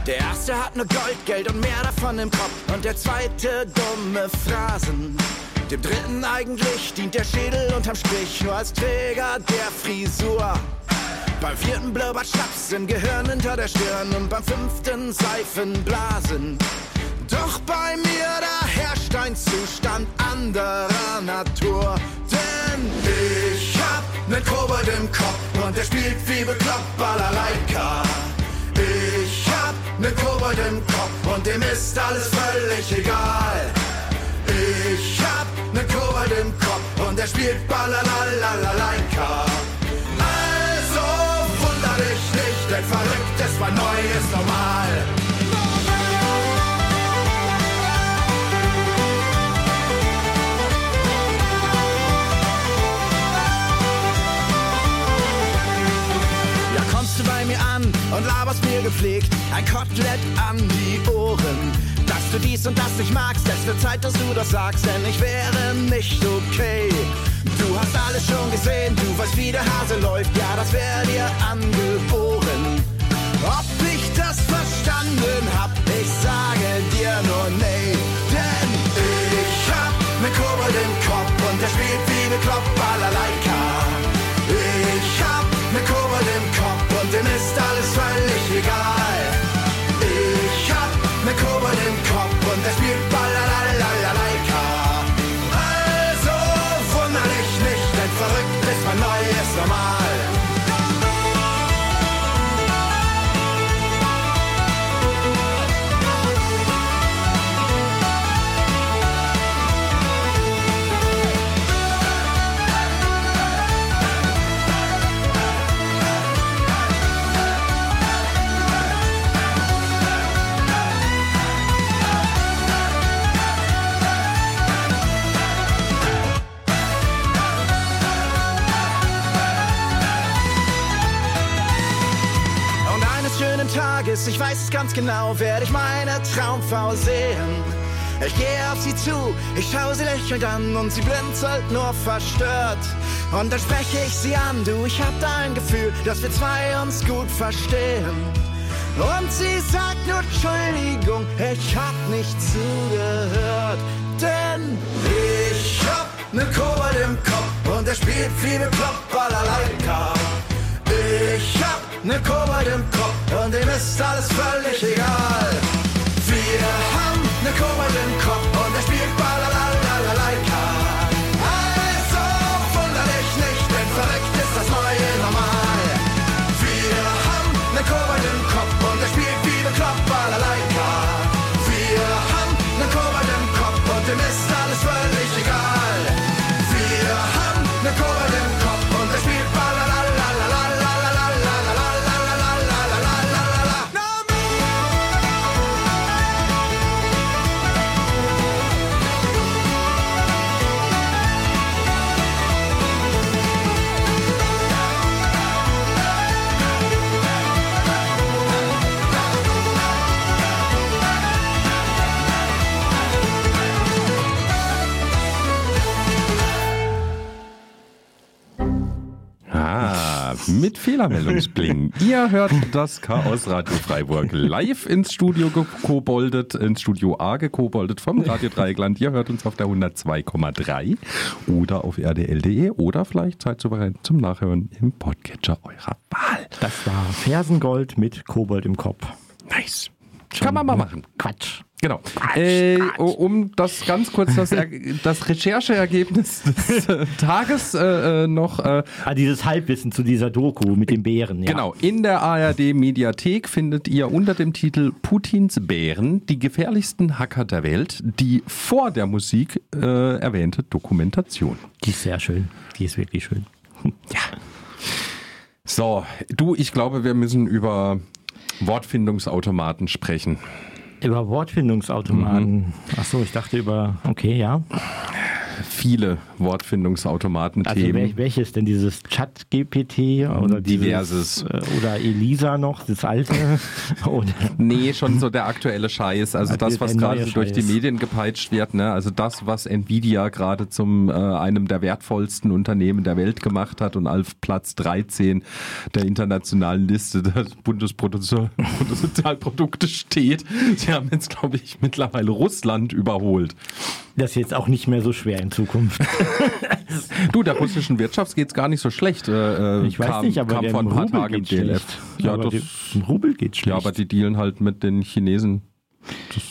Der erste hat nur Gold, Geld und mehr davon im Kopf. Und der zweite dumme Phrasen. Dem dritten eigentlich dient der Schädel unterm Strich nur als Träger der Frisur. Beim vierten blubbert Schnaps im Gehirn hinter der Stirn und beim fünften Seifenblasen. Doch bei mir, da herrscht ein Zustand anderer Natur. Denn ich hab nen Kobold im Kopf und der spielt wie bekloppt Balalaika. Ich hab nen Kobold im Kopf und dem ist alles völlig egal. Ich hab nen Kobold im Kopf und der spielt Balalalalaika. Also wunder dich nicht, denn verrückt ist mal neu, ist normal. Ja, kommst du bei mir an und laberst mir gepflegt ein Kotelett an die Ohren. Du dies und das nicht magst, es wird Zeit, dass du das sagst, denn ich wäre nicht okay. Du hast alles schon gesehen, du weißt, wie der Hase läuft, ja, das wäre dir angeboren. Ob ich das verstanden hab, ich sage dir nur nee. Denn ich hab ne Kobold im Kopf und der spielt wie bekloppt Balalaika. Ich hab ne Kobold im Kopf und dem ist alles völlig egal. Kopf und der Ich weiß es ganz genau, werde ich meine Traumfrau sehen. Ich gehe auf sie zu, ich schaue sie lächelnd an und sie blinzelt nur verstört. Und dann spreche ich sie an, du, ich hab da ein Gefühl, dass wir zwei uns gut verstehen. Und sie sagt nur Entschuldigung, ich hab nicht zugehört. Denn ich hab ne Kobold im Kopf und der spielt wie bekloppt Balalaika. Ich hab ne Kobold im Kopf und dem ist alles völlig egal. Wir haben ne Kobold im Kopf mit Fehlermeldungsbling. (laughs) Ihr hört das Chaos Radio Freiburg live ins Studio gekoboldet, ins Studio A gekoboldet vom Radio Dreieckland. Ihr hört uns auf der 102,3 oder auf rdl.de oder vielleicht seid bereit zum Nachhören im Podcatcher eurer Wahl. Das war Fersengold mit Kobold im Kopf. Nice. Kann man mal machen. Quatsch. Genau. Äh, um das ganz kurz das, er (laughs) das Rechercheergebnis des äh, Tages äh, äh, noch äh, Ah, dieses Halbwissen zu dieser Doku mit den Bären. Ja. Genau, in der ARD Mediathek findet ihr unter dem Titel Putins Bären die gefährlichsten Hacker der Welt die vor der Musik äh, erwähnte Dokumentation. Die ist sehr schön. Die ist wirklich schön. So, du, ich glaube, wir müssen über Wortfindungsautomaten sprechen. Über Wortfindungsautomaten. Ach so, ich dachte über. Okay, ja. Viele Wortfindungsautomaten-Themen. wel welches denn dieses Chat-GPT oder Diverses. Dieses, äh, oder Elisa noch, das alte? (laughs) oder Nee, schon so der aktuelle Scheiß. Also das, was gerade durch die. Medien gepeitscht wird. Ne? Also das, was Nvidia gerade zum äh, einem der wertvollsten Unternehmen der Welt gemacht hat und auf Platz 13 der internationalen Liste der Bruttosozialprodukte (laughs) steht. Sie haben jetzt, glaube ich, mittlerweile Russland überholt. das ist jetzt auch nicht mehr so schwer in Zukunft. (laughs) (laughs) Du, der russischen Wirtschaft geht's gar nicht so schlecht. Äh, äh, Ich weiß kam, nicht, aber kam vor ein paar Rubel Tagen geht DLF. schlecht. Ja, aber das, Rubel geht schlecht. ja, aber die dealen halt mit den Chinesen. Das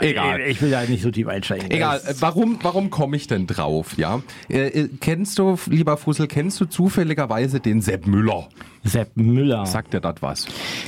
Egal. Ich will da nicht so tief einsteigen. Egal, warum, warum komme ich denn drauf, ja? Äh, äh, kennst du, lieber Fussel, kennst du zufälligerweise den Sepp Müller? Sepp Müller. Sagt dir das was?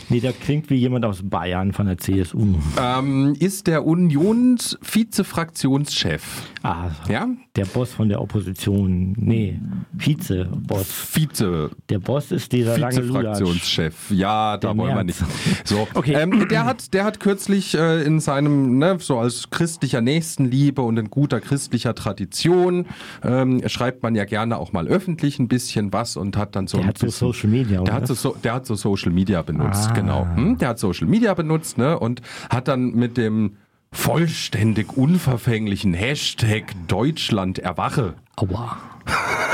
Nee, der klingt wie jemand aus Bayern von der CSU. Ähm, ist der Unions-Vizefraktionschef. Ah, Ja? der Boss von der Opposition. Nee, Vize-Boss. Vize, Der Boss ist dieser. Vizefraktionschef. Ja, da Der wollen wir Merz. nicht. So, Okay. ähm, der hat, der hat kürzlich äh, in seinem, ne, so als christlicher Nächstenliebe und in guter christlicher Tradition, ähm, schreibt man ja gerne auch mal öffentlich ein bisschen was und hat dann so Der ein hat so bisschen, Social Media, Der oder? hat so, so, der hat so Social Media benutzt, Ah. genau. Hm? Der hat Social Media benutzt, ne, und hat dann mit dem vollständig unverfänglichen Hashtag Deutschland erwache Aua. (laughs)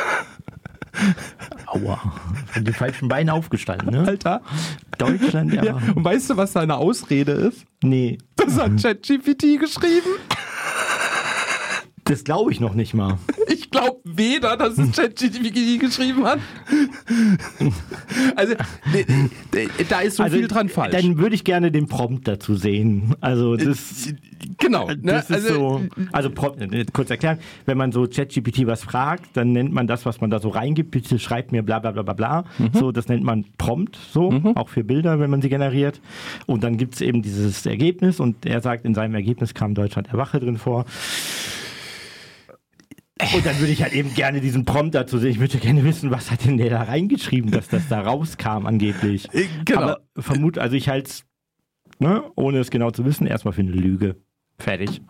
Aua. Von den falschen Beinen aufgestanden, ne? Alter. Deutschland, ja. Ja. Und weißt du, was seine Ausrede ist? Nee, Das hat ChatGPT geschrieben. das glaube ich noch nicht mal. (laughs) Ich glaube weder, dass es (laughs) ChatGPT geschrieben hat. Also, da ist so viel dran falsch. Also, Dann würde ich gerne den Prompt dazu sehen. Also das, genau. Ne? das ist also, so. Also Prompt, äh, kurz erklären, wenn man so ChatGPT was fragt, dann nennt man das, was man da so reingibt, bitte schreibt mir bla bla bla bla bla. Mhm. So, das nennt man Prompt, so, auch für Bilder, wenn man sie generiert. Und dann gibt es eben dieses Ergebnis und er sagt, in seinem Ergebnis kam Deutschland Erwache drin vor. Und dann würde ich halt eben gerne diesen Prompt dazu sehen. Ich würde gerne wissen, was hat denn der da reingeschrieben, dass das da rauskam angeblich. Äh, genau. Aber vermute, also ich halte es, ne, ohne es genau zu wissen, erstmal für eine Lüge. Fertig.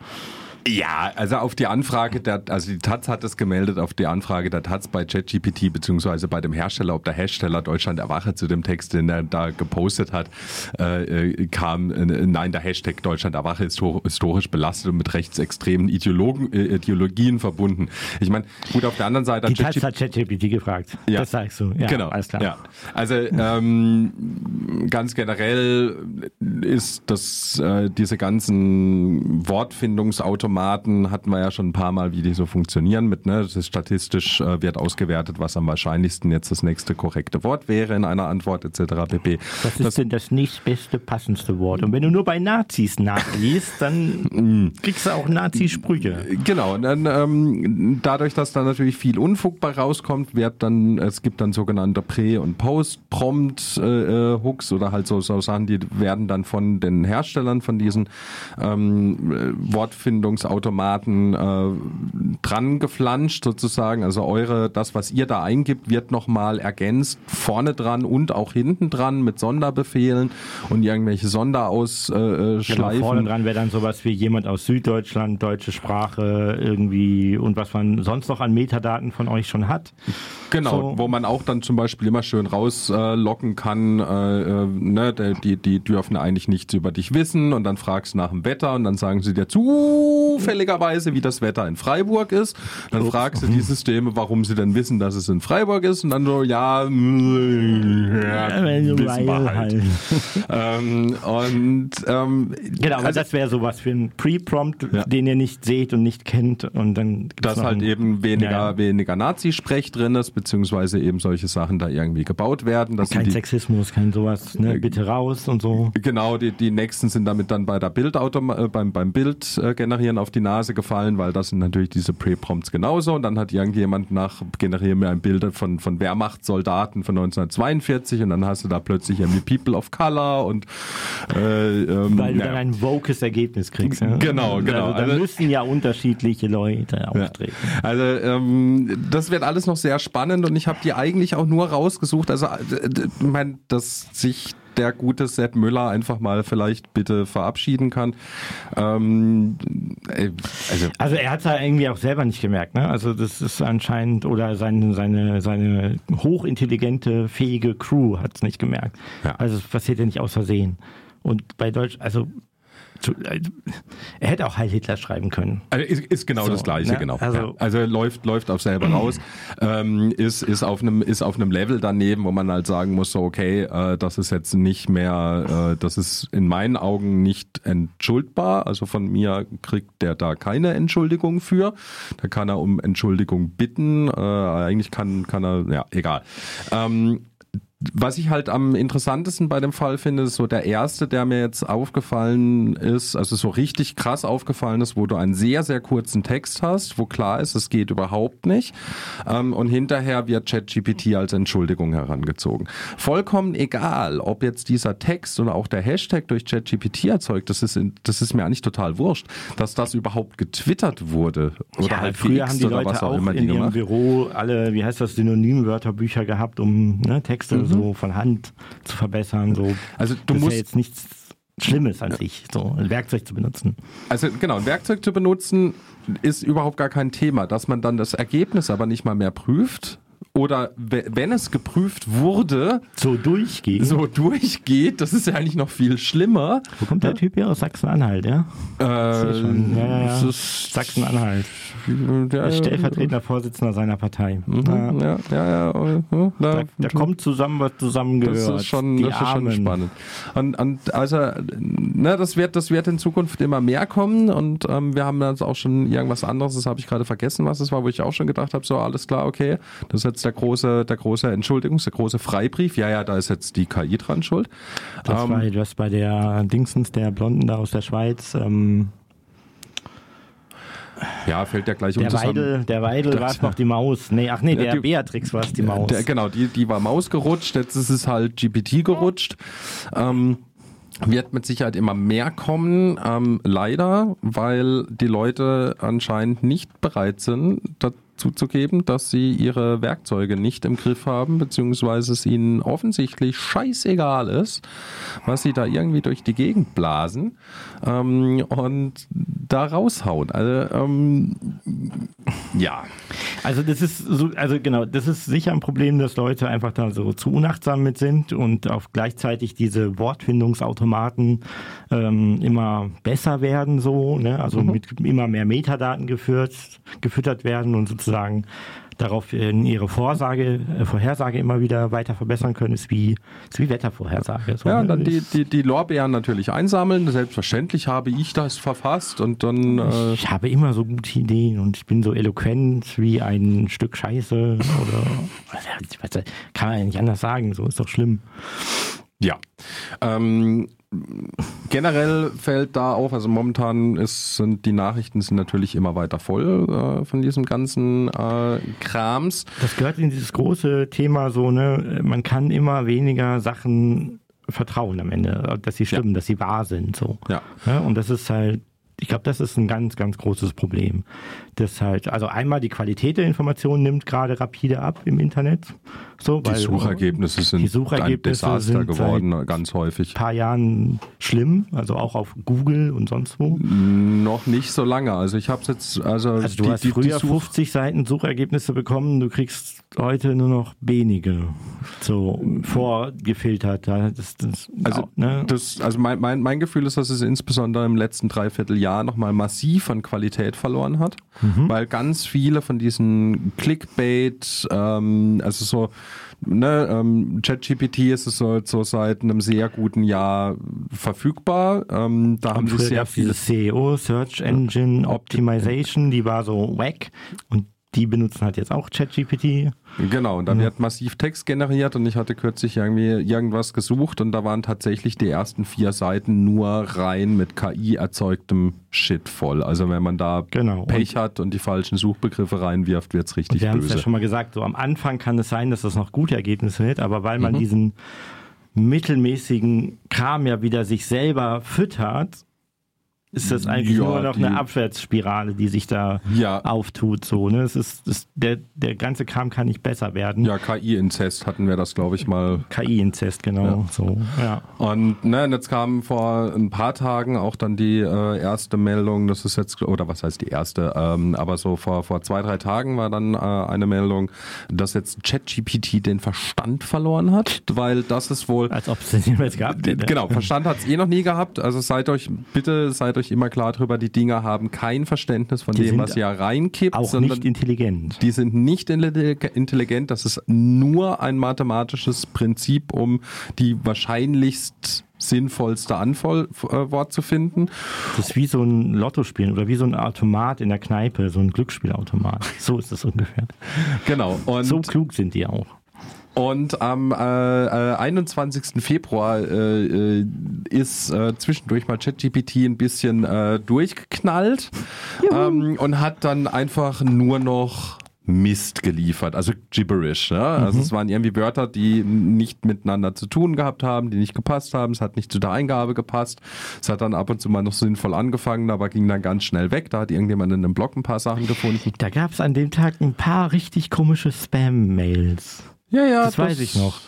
Ja, also auf die Anfrage, der, also die Taz hat es gemeldet, auf die Anfrage der Taz bei ChatGPT beziehungsweise bei dem Hersteller, ob der Hersteller Deutschland erwache zu dem Text, den er da gepostet hat, äh, äh, kam, äh, nein, der Hashtag Deutschland erwache ist historisch belastet und mit rechtsextremen Ideologen, äh, Ideologien verbunden. Ich meine, gut, auf der anderen Seite Die hat Taz hat ChatGPT gefragt. Ja. Das sagst du. Ja, genau. alles klar. Ja. Also ähm, ganz generell ist das äh, diese ganzen Wortfindungsautomaten hatten wir ja schon ein paar Mal, wie die so funktionieren mit ne, das ist statistisch äh, wird ausgewertet, was am wahrscheinlichsten jetzt das nächste korrekte Wort wäre in einer Antwort etc. pp. Was ist denn das nächstbeste, passendste Wort? Und wenn du nur bei Nazis nachliest, dann kriegst du auch Nazi-Sprüche. Genau, und dann ähm, dadurch, dass da natürlich viel Unfug bei rauskommt, wird dann, es gibt dann sogenannte Prä- und Post-Prompt-Hooks oder halt so, so Sachen, die werden dann von den Herstellern von diesen ähm, äh, Wortfindungsautomaten äh, dran geflanscht sozusagen. Also eure, das, was ihr da eingibt, wird nochmal ergänzt vorne dran und auch hinten dran mit Sonderbefehlen und irgendwelche Sonderausschleifen. Äh, Genau, vorne dran wäre dann sowas wie jemand aus Süddeutschland, deutsche Sprache irgendwie und was man sonst noch an Metadaten von euch schon hat. Genau, So. wo man auch dann zum Beispiel immer schön rauslocken kann, äh, äh, ne, die, die dürfen eigentlich nichts über dich wissen und dann fragst du nach dem Wetter und dann sagen sie dir zufälligerweise, wie das Wetter in Freiburg ist. Dann fragst du die Systeme, warum sie denn wissen, dass es in Freiburg ist und dann so, ja, ja wissen wir halt. (laughs) ähm, und ähm, Genau, also, das wäre sowas für einen Pre-Prompt, Ja. den ihr nicht seht und nicht kennt und dann dass halt eben weniger, Ja, ja. weniger Nazi-Sprech drin ist, beziehungsweise eben solche Sachen da irgendwie gebaut werden. Das Kein die, Sexismus, kein sowas, ne? Bitte raus und so. Genau, die, die nächsten sind damit dann bei der Bildautoma äh, beim, beim Bild äh, generieren auf die Nase gefallen, weil das sind natürlich diese Pre-Prompts genauso. Und dann hat irgendjemand nach, generieren mir ein Bild von, von Wehrmachtssoldaten von 1942 und dann hast du da plötzlich irgendwie People of Color und äh, ähm, Weil du ja. dann ein wokes Ergebnis kriegst. Ja? Genau, genau. Also, da Also- müssen ja unterschiedliche Leute Ja. auftreten. Also ähm, das wird alles noch sehr spannend und ich habe die eigentlich auch nur rausgesucht. Also äh, ich meine, dass sich der gute Sepp Müller einfach mal vielleicht bitte verabschieden kann. Ähm, äh, also Also er hat es ja irgendwie auch selber nicht gemerkt, ne? Also das ist anscheinend, oder seine, seine, seine hochintelligente, fähige Crew hat es nicht gemerkt. Ja. Also es passiert ja nicht aus Versehen. Und bei Deutsch, also also, er hätte auch Heil Hitler schreiben können. Also ist, ist genau So, das Gleiche, ne? genau. Also- ja. also läuft, läuft auf selber (clears throat) raus, ähm, ist, ist, auf einem, ist auf einem Level daneben, wo man halt sagen muss, so, okay, äh, das ist jetzt nicht mehr, äh, das ist in meinen Augen nicht entschuldbar. Also von mir kriegt der da keine Entschuldigung für. Da kann er um Entschuldigung bitten. Äh, eigentlich kann, kann er, ja, egal. Ähm, was ich halt am interessantesten bei dem Fall finde, ist so der erste, der mir jetzt aufgefallen ist, also so richtig krass aufgefallen ist, wo du einen sehr, sehr kurzen Text hast, wo klar ist, es geht überhaupt nicht. Ähm, und hinterher wird ChatGPT als Entschuldigung herangezogen. Vollkommen egal, ob jetzt dieser Text oder auch der Hashtag durch ChatGPT erzeugt, das ist, das ist mir eigentlich total wurscht, dass das überhaupt getwittert wurde. Oder Ja, halt früher haben die Leute auch auch immer in die ihrem gemacht. Büro alle, wie heißt das, Synonymwörterbücher gehabt, um ne, Texte Mhm. So von Hand zu verbessern. So. Also du das musst ja jetzt nichts Schlimmes an sich, so ein Werkzeug zu benutzen. Also genau, ein Werkzeug zu benutzen ist überhaupt gar kein Thema. Dass man dann das Ergebnis aber nicht mal mehr prüft oder we- wenn es geprüft wurde, So durchgehen. so durchgeht, das ist ja eigentlich noch viel schlimmer. Wo kommt der Typ hier aus Sachsen-Anhalt, ja? Äh. Ja, ja, ja. Sachsen-Anhalt. Der, Als stellvertretender Vorsitzender seiner Partei. Ja. Mhm, Ja, ja, ja. ja, Da, da kommt zusammen, was zusammengehört. Das ist schon, Die das ist schon spannend. Und, und also, ne, das wird, das wird in Zukunft immer mehr kommen und ähm, wir haben jetzt auch schon irgendwas anderes, das habe ich gerade vergessen, was es war, wo ich auch schon gedacht habe, so alles klar, okay, das ist jetzt der große, der große Entschuldigungs-, der große Freibrief. Ja, ja, da ist jetzt die KI dran schuld. Das Ähm, war das bei der Dingsens, der Blonden da aus der Schweiz. Ähm, ja, fällt ja gleich der um. Weidel, der Weidel war es noch die Maus. Nee, ach nee, der die- Beatrix war es die Maus. Der, genau, die, die war Maus gerutscht, jetzt ist es halt GPT gerutscht. Ähm, wird mit Sicherheit immer mehr kommen, ähm, leider, weil die Leute anscheinend nicht bereit sind, dazu zu geben, dass sie ihre Werkzeuge nicht im Griff haben, beziehungsweise es ihnen offensichtlich scheißegal ist, was sie da irgendwie durch die Gegend blasen ähm, und da raushauen. Also ähm, ja. Also das ist so, also genau, das ist sicher ein Problem, dass Leute einfach da so zu unachtsam mit sind und auch gleichzeitig diese Wortfindungsautomaten ähm, immer besser werden so, ne? also mit immer mehr Metadaten geführt, gefüttert werden und sozusagen darauf in ihre Vorsage, äh, Vorhersage immer wieder weiter verbessern können, ist wie, ist wie Wettervorhersage. So, Ja, und ne? dann die, die, die Lorbeeren natürlich einsammeln. Selbstverständlich habe ich das verfasst und dann. Äh, Ich habe immer so gute Ideen und ich bin so eloquent wie ein Stück Scheiße oder (laughs) kann man ja nicht anders sagen, so ist doch schlimm. Ja. Ähm, generell fällt da auf, also momentan ist, sind die Nachrichten sind natürlich immer weiter voll äh, von diesem ganzen äh, Krams. Das gehört in dieses große Thema so, ne, man kann immer weniger Sachen vertrauen am Ende, dass sie stimmen, dass sie wahr sind, so. Ja. Ja, und das ist halt, ich glaube, das ist ein ganz, ganz großes Problem. Das halt, also einmal die Qualität der Informationen nimmt gerade rapide ab im Internet. So, Die weil Suchergebnisse sind die Suchergebnisse ein Desaster sind geworden, ganz häufig. paar Jahren schlimm, also auch auf Google und sonst wo. Noch nicht so lange. Also ich habe es jetzt, also, Also du die, hast die, die früher Such- 50 Seiten Suchergebnisse bekommen, du kriegst heute nur noch wenige so vorgefiltert. Da- Das, das, Also, ne? das, also mein, mein, mein Gefühl ist, dass es insbesondere im letzten Dreivierteljahr nochmal massiv an Qualität verloren hat, Mhm. weil ganz viele von diesen Clickbait, ähm, also so, ne, ähm, ChatGPT ist es so, so seit einem sehr guten Jahr verfügbar. Ähm, da haben und sie früher sehr viel. SEO, Search Engine Optimization, die war so wack und die benutzen halt jetzt auch ChatGPT. Genau, und da wird massiv Text generiert und ich hatte kürzlich irgendwie irgendwas gesucht und da waren tatsächlich die ersten vier Seiten nur rein mit KI erzeugtem Shit voll. Also wenn man da Genau. Pech hat und die falschen Suchbegriffe reinwirft, wird's richtig Wir haben es böse. ja schon mal gesagt, so am Anfang kann es sein, dass das noch gute Ergebnisse wird, aber weil Mhm. man diesen mittelmäßigen Kram ja wieder sich selber füttert, ist das eigentlich Ja, nur noch die- eine Abwärtsspirale, die sich da Ja. auftut. So, ne? es ist, es, der, der ganze Kram kann nicht besser werden. ja, KI-Inzest hatten wir das, glaube ich, mal KI-Inzest, genau. So, ja. Und ne, und jetzt kam vor ein paar Tagen auch dann die äh, erste Meldung, das ist jetzt, oder was heißt die erste, ähm, aber so vor, vor zwei, drei Tagen war dann äh, eine Meldung, dass jetzt ChatGPT den Verstand verloren hat, weil das ist wohl... Als ob es den jemals gehabt hätte. Genau, Verstand hat es eh noch nie gehabt. Also seid euch, bitte seid euch immer klar drüber, die Dinger haben kein Verständnis von Die dem, was ihr reinkippt, Auch sondern nicht intelligent. die sind nicht intelli- intelligent. Das ist nur ein mathematisches Prinzip, um die wahrscheinlichst sinnvollste Antwort zu finden. Das ist wie so ein Lottospielen oder wie so ein Automat in der Kneipe, so ein Glücksspielautomat. So ist das ungefähr. Genau. Und So klug sind die auch. Und am äh, äh, 21. Februar äh, äh, ist äh, zwischendurch mal ChatGPT ein bisschen äh, durchgeknallt ähm, und hat dann einfach nur noch Mist geliefert, also gibberish. Ja? Also es waren irgendwie Wörter, die nicht miteinander zu tun gehabt haben, die nicht gepasst haben. Es hat nicht zu der Eingabe gepasst. Es hat dann ab und zu mal noch sinnvoll angefangen, aber ging dann ganz schnell weg. Da hat irgendjemand in einem Blog ein paar Sachen gefunden. Da gab es an dem Tag ein paar richtig komische Spam-Mails. Ja, ja, Das, weiß ich noch.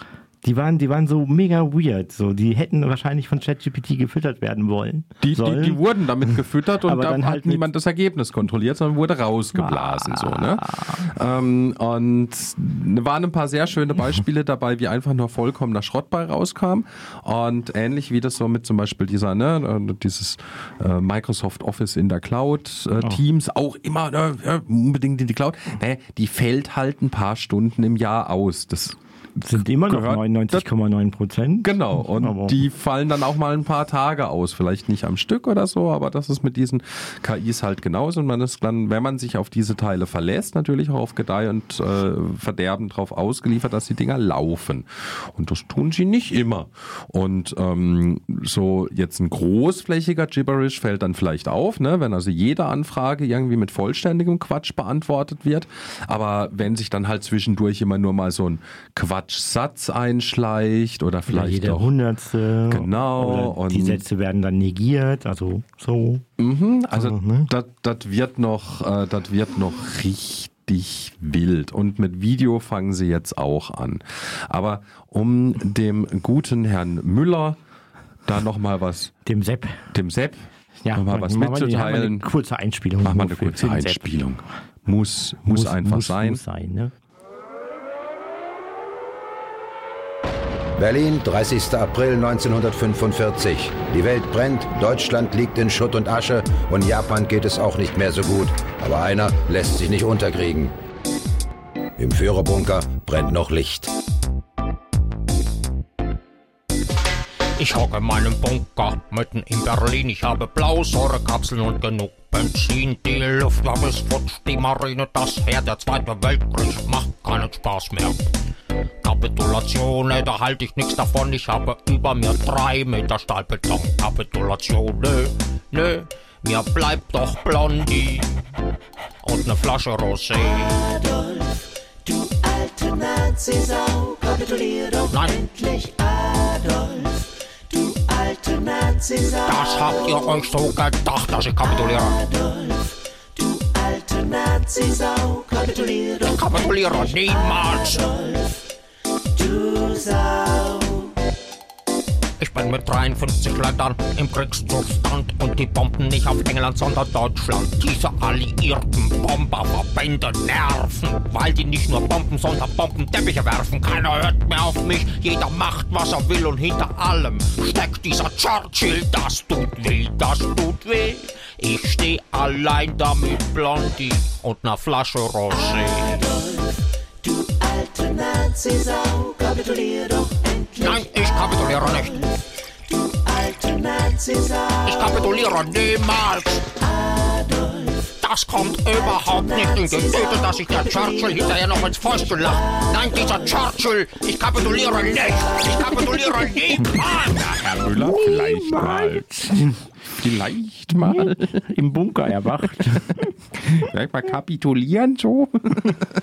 Die waren, die waren so mega weird. So, die hätten wahrscheinlich von ChatGPT gefüttert werden wollen. Die, die, die wurden damit gefüttert und Aber da dann hat halt niemand das Ergebnis kontrolliert, sondern wurde rausgeblasen. So, ne? ähm, und waren ein paar sehr schöne Beispiele (laughs) dabei, wie einfach nur vollkommener Schrott bei rauskam. Und ähnlich wie das so mit zum Beispiel dieser, ne, dieses äh, Microsoft Office in der Cloud, äh, Teams, auch immer ne, unbedingt in die Cloud. Ne, die fällt halt ein paar Stunden im Jahr aus. Das sind immer noch gehört- 99,9 Prozent. Genau, und Aber- die fallen dann auch mal ein paar Tage aus. Vielleicht nicht am Stück oder so, aber das ist mit diesen KIs halt genauso. Und man ist dann, wenn man sich auf diese Teile verlässt, natürlich auch auf Gedeih und äh, Verderben drauf ausgeliefert, dass die Dinger laufen. Und das tun sie nicht immer. Und ähm, so jetzt ein großflächiger Gibberish fällt dann vielleicht auf, ne? wenn also jede Anfrage irgendwie mit vollständigem Quatsch beantwortet wird. Aber wenn sich dann halt zwischendurch immer nur mal so ein Quatschsatz einschleicht oder Oder vielleicht jeder auch Hundertste. Genau, Oder die und- Sätze werden dann negiert. Also so. Mhm, also ne? das wird noch, äh, das wird noch richtig wild. Und mit Video fangen sie jetzt auch an. Aber um dem guten Herrn Müller da noch mal was, Dem Sepp. dem Sepp, Ja, noch mal was mitzuteilen, Eine kurze Einspielung. mach mal eine kurze. Einspielung. Muss, muss, einfach muss, sein. Muss sein ne? Berlin, 30. April 1945. Die Welt brennt, Deutschland liegt in Schutt und Asche und Japan geht es auch nicht mehr so gut. Aber einer lässt sich nicht unterkriegen. Im Führerbunker brennt noch Licht. Ich hocke in meinem Bunker mitten in Berlin. Ich habe Blausäurekapseln und genug Benzin. Die Luftwaffe ist futsch, die Marine das Heer. Der Zweite Weltkrieg macht keinen Spaß mehr. Kapitulation, da halte ich nichts davon. Ich habe über mir drei Meter Stahlbeton. Kapitulation, nö, nö, mir bleibt doch Blondie und ne Flasche Rosé. Du alte Nazi-Sau, kapitulier doch Nein. endlich, Adolf. Du alte Nazi-Sau, Das habt ihr euch so gedacht, dass ich kapituliere. Adolf. Du alte Nazi-Sau, kapitulier doch, Kapituliere niemals. Sau. Ich bin mit 53 Leitern im Kriegszustand und die bomben nicht auf England, sondern Deutschland. Diese alliierten Bomberverbände nerven, weil die nicht nur Bomben, sondern Bombenteppiche werfen. Keiner hört mehr auf mich, jeder macht, was er will und hinter allem steckt dieser Churchill. Das tut weh, das tut weh. Ich steh allein da mit Blondie und ner Flasche Rosé. Du alte Nazi-Sau, kapitulier doch endlich, Nein, ich kapituliere nicht. du alte Nazi-Sau. Ich kapituliere niemals. Das kommt überhaupt nicht in die Tüte, dass sich der Churchill hinterher noch ins Fäustchen lacht. Nein, dieser Churchill, ich kapituliere nicht. Ich kapituliere (laughs) niemals. Herr Müller, vielleicht mal. Vielleicht mal. (laughs) Im Bunker erwacht. (laughs) Vielleicht mal kapitulieren so.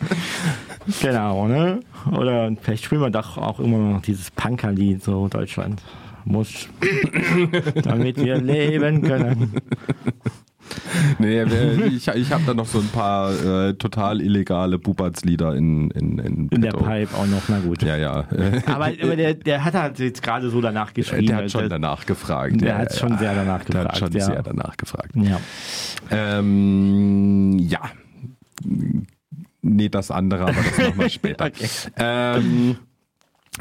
(laughs) genau, ne? Oder vielleicht spielen wir doch auch immer noch dieses Punkerlied, so Deutschland muss, damit wir leben können. (laughs) Nee, ich, ich habe da noch so ein paar äh, total illegale Bubertslieder in, in, in, In der. Pipe auch noch, na gut. Ja, ja. (laughs) Aber, aber der, der hat halt jetzt gerade so danach geschrieben. Der hat schon danach gefragt. Der ja, hat schon sehr danach Der hat gefragt, schon ja. sehr danach gefragt. Ja. Ähm, ja. Nee, das andere, aber das machen wir (laughs) später. Okay. ähm,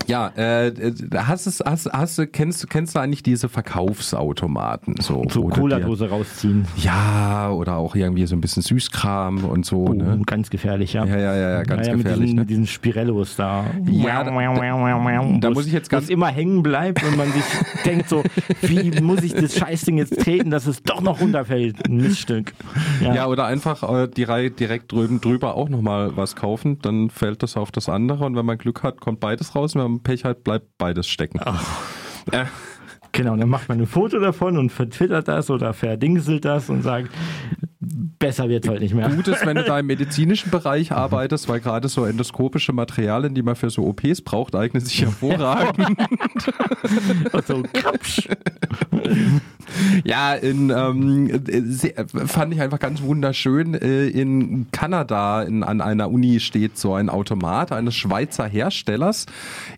Ja, äh, hast es, hast, hast du, kennst, kennst du eigentlich diese Verkaufsautomaten? So, So du Cola-Dose rausziehen. Ja, oder auch irgendwie so ein bisschen Süßkram und so, Oh, ne? ganz gefährlich, ja. Ja, ja, ja, ja, ganz ja, mit gefährlich, Diesen, ne? mit diesen Spirellos da. Ja, da- da- muss ich jetzt ganz- immer hängen bleibt und man sich (laughs) denkt so, wie muss ich das Scheißding jetzt treten, dass es doch noch runterfällt? Ein Miststück. Ja, oder einfach äh, die Reihe direkt drüben drüber auch nochmal was kaufen, dann fällt das auf das andere und wenn man Glück hat, kommt beides raus man Pech hat, bleibt beides stecken. Äh, Genau, dann macht man ein Foto davon und vertwittert das oder verdingselt das und sagt, besser wird's heute nicht mehr. Gut ist, wenn du da im (laughs) medizinischen Bereich arbeitest, weil gerade so endoskopische Materialien, die man für so OPs braucht, eignen sich hervorragend. (laughs) So, krapsch. (laughs) Ja, in, ähm, äh, fand ich einfach ganz wunderschön. Äh, in Kanada in, an einer Uni steht so ein Automat eines Schweizer Herstellers.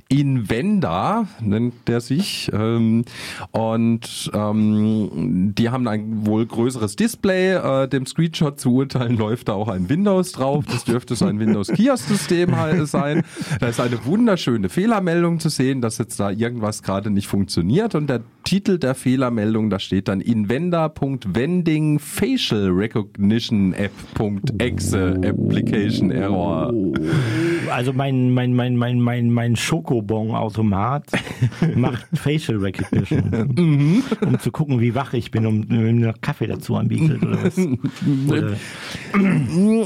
Invenda nennt der sich. Ähm, und ähm, die haben ein wohl größeres Display. Äh, dem Screenshot zu urteilen läuft da auch ein Windows drauf. Das dürfte so ein Windows-Kiosk-System (laughs) halt sein. Da ist eine wunderschöne Fehlermeldung zu sehen, dass jetzt da irgendwas gerade nicht funktioniert. Und der Titel der Fehlermeldung, da steht dann invenda.vending facial recognition app.exe application error. Also mein, mein, mein, mein, mein, mein Schokobon-Automat (laughs) macht Facial Recognition, um zu gucken, wie wach ich bin, um mir noch Kaffee dazu anbietet oder was. (laughs) Oder,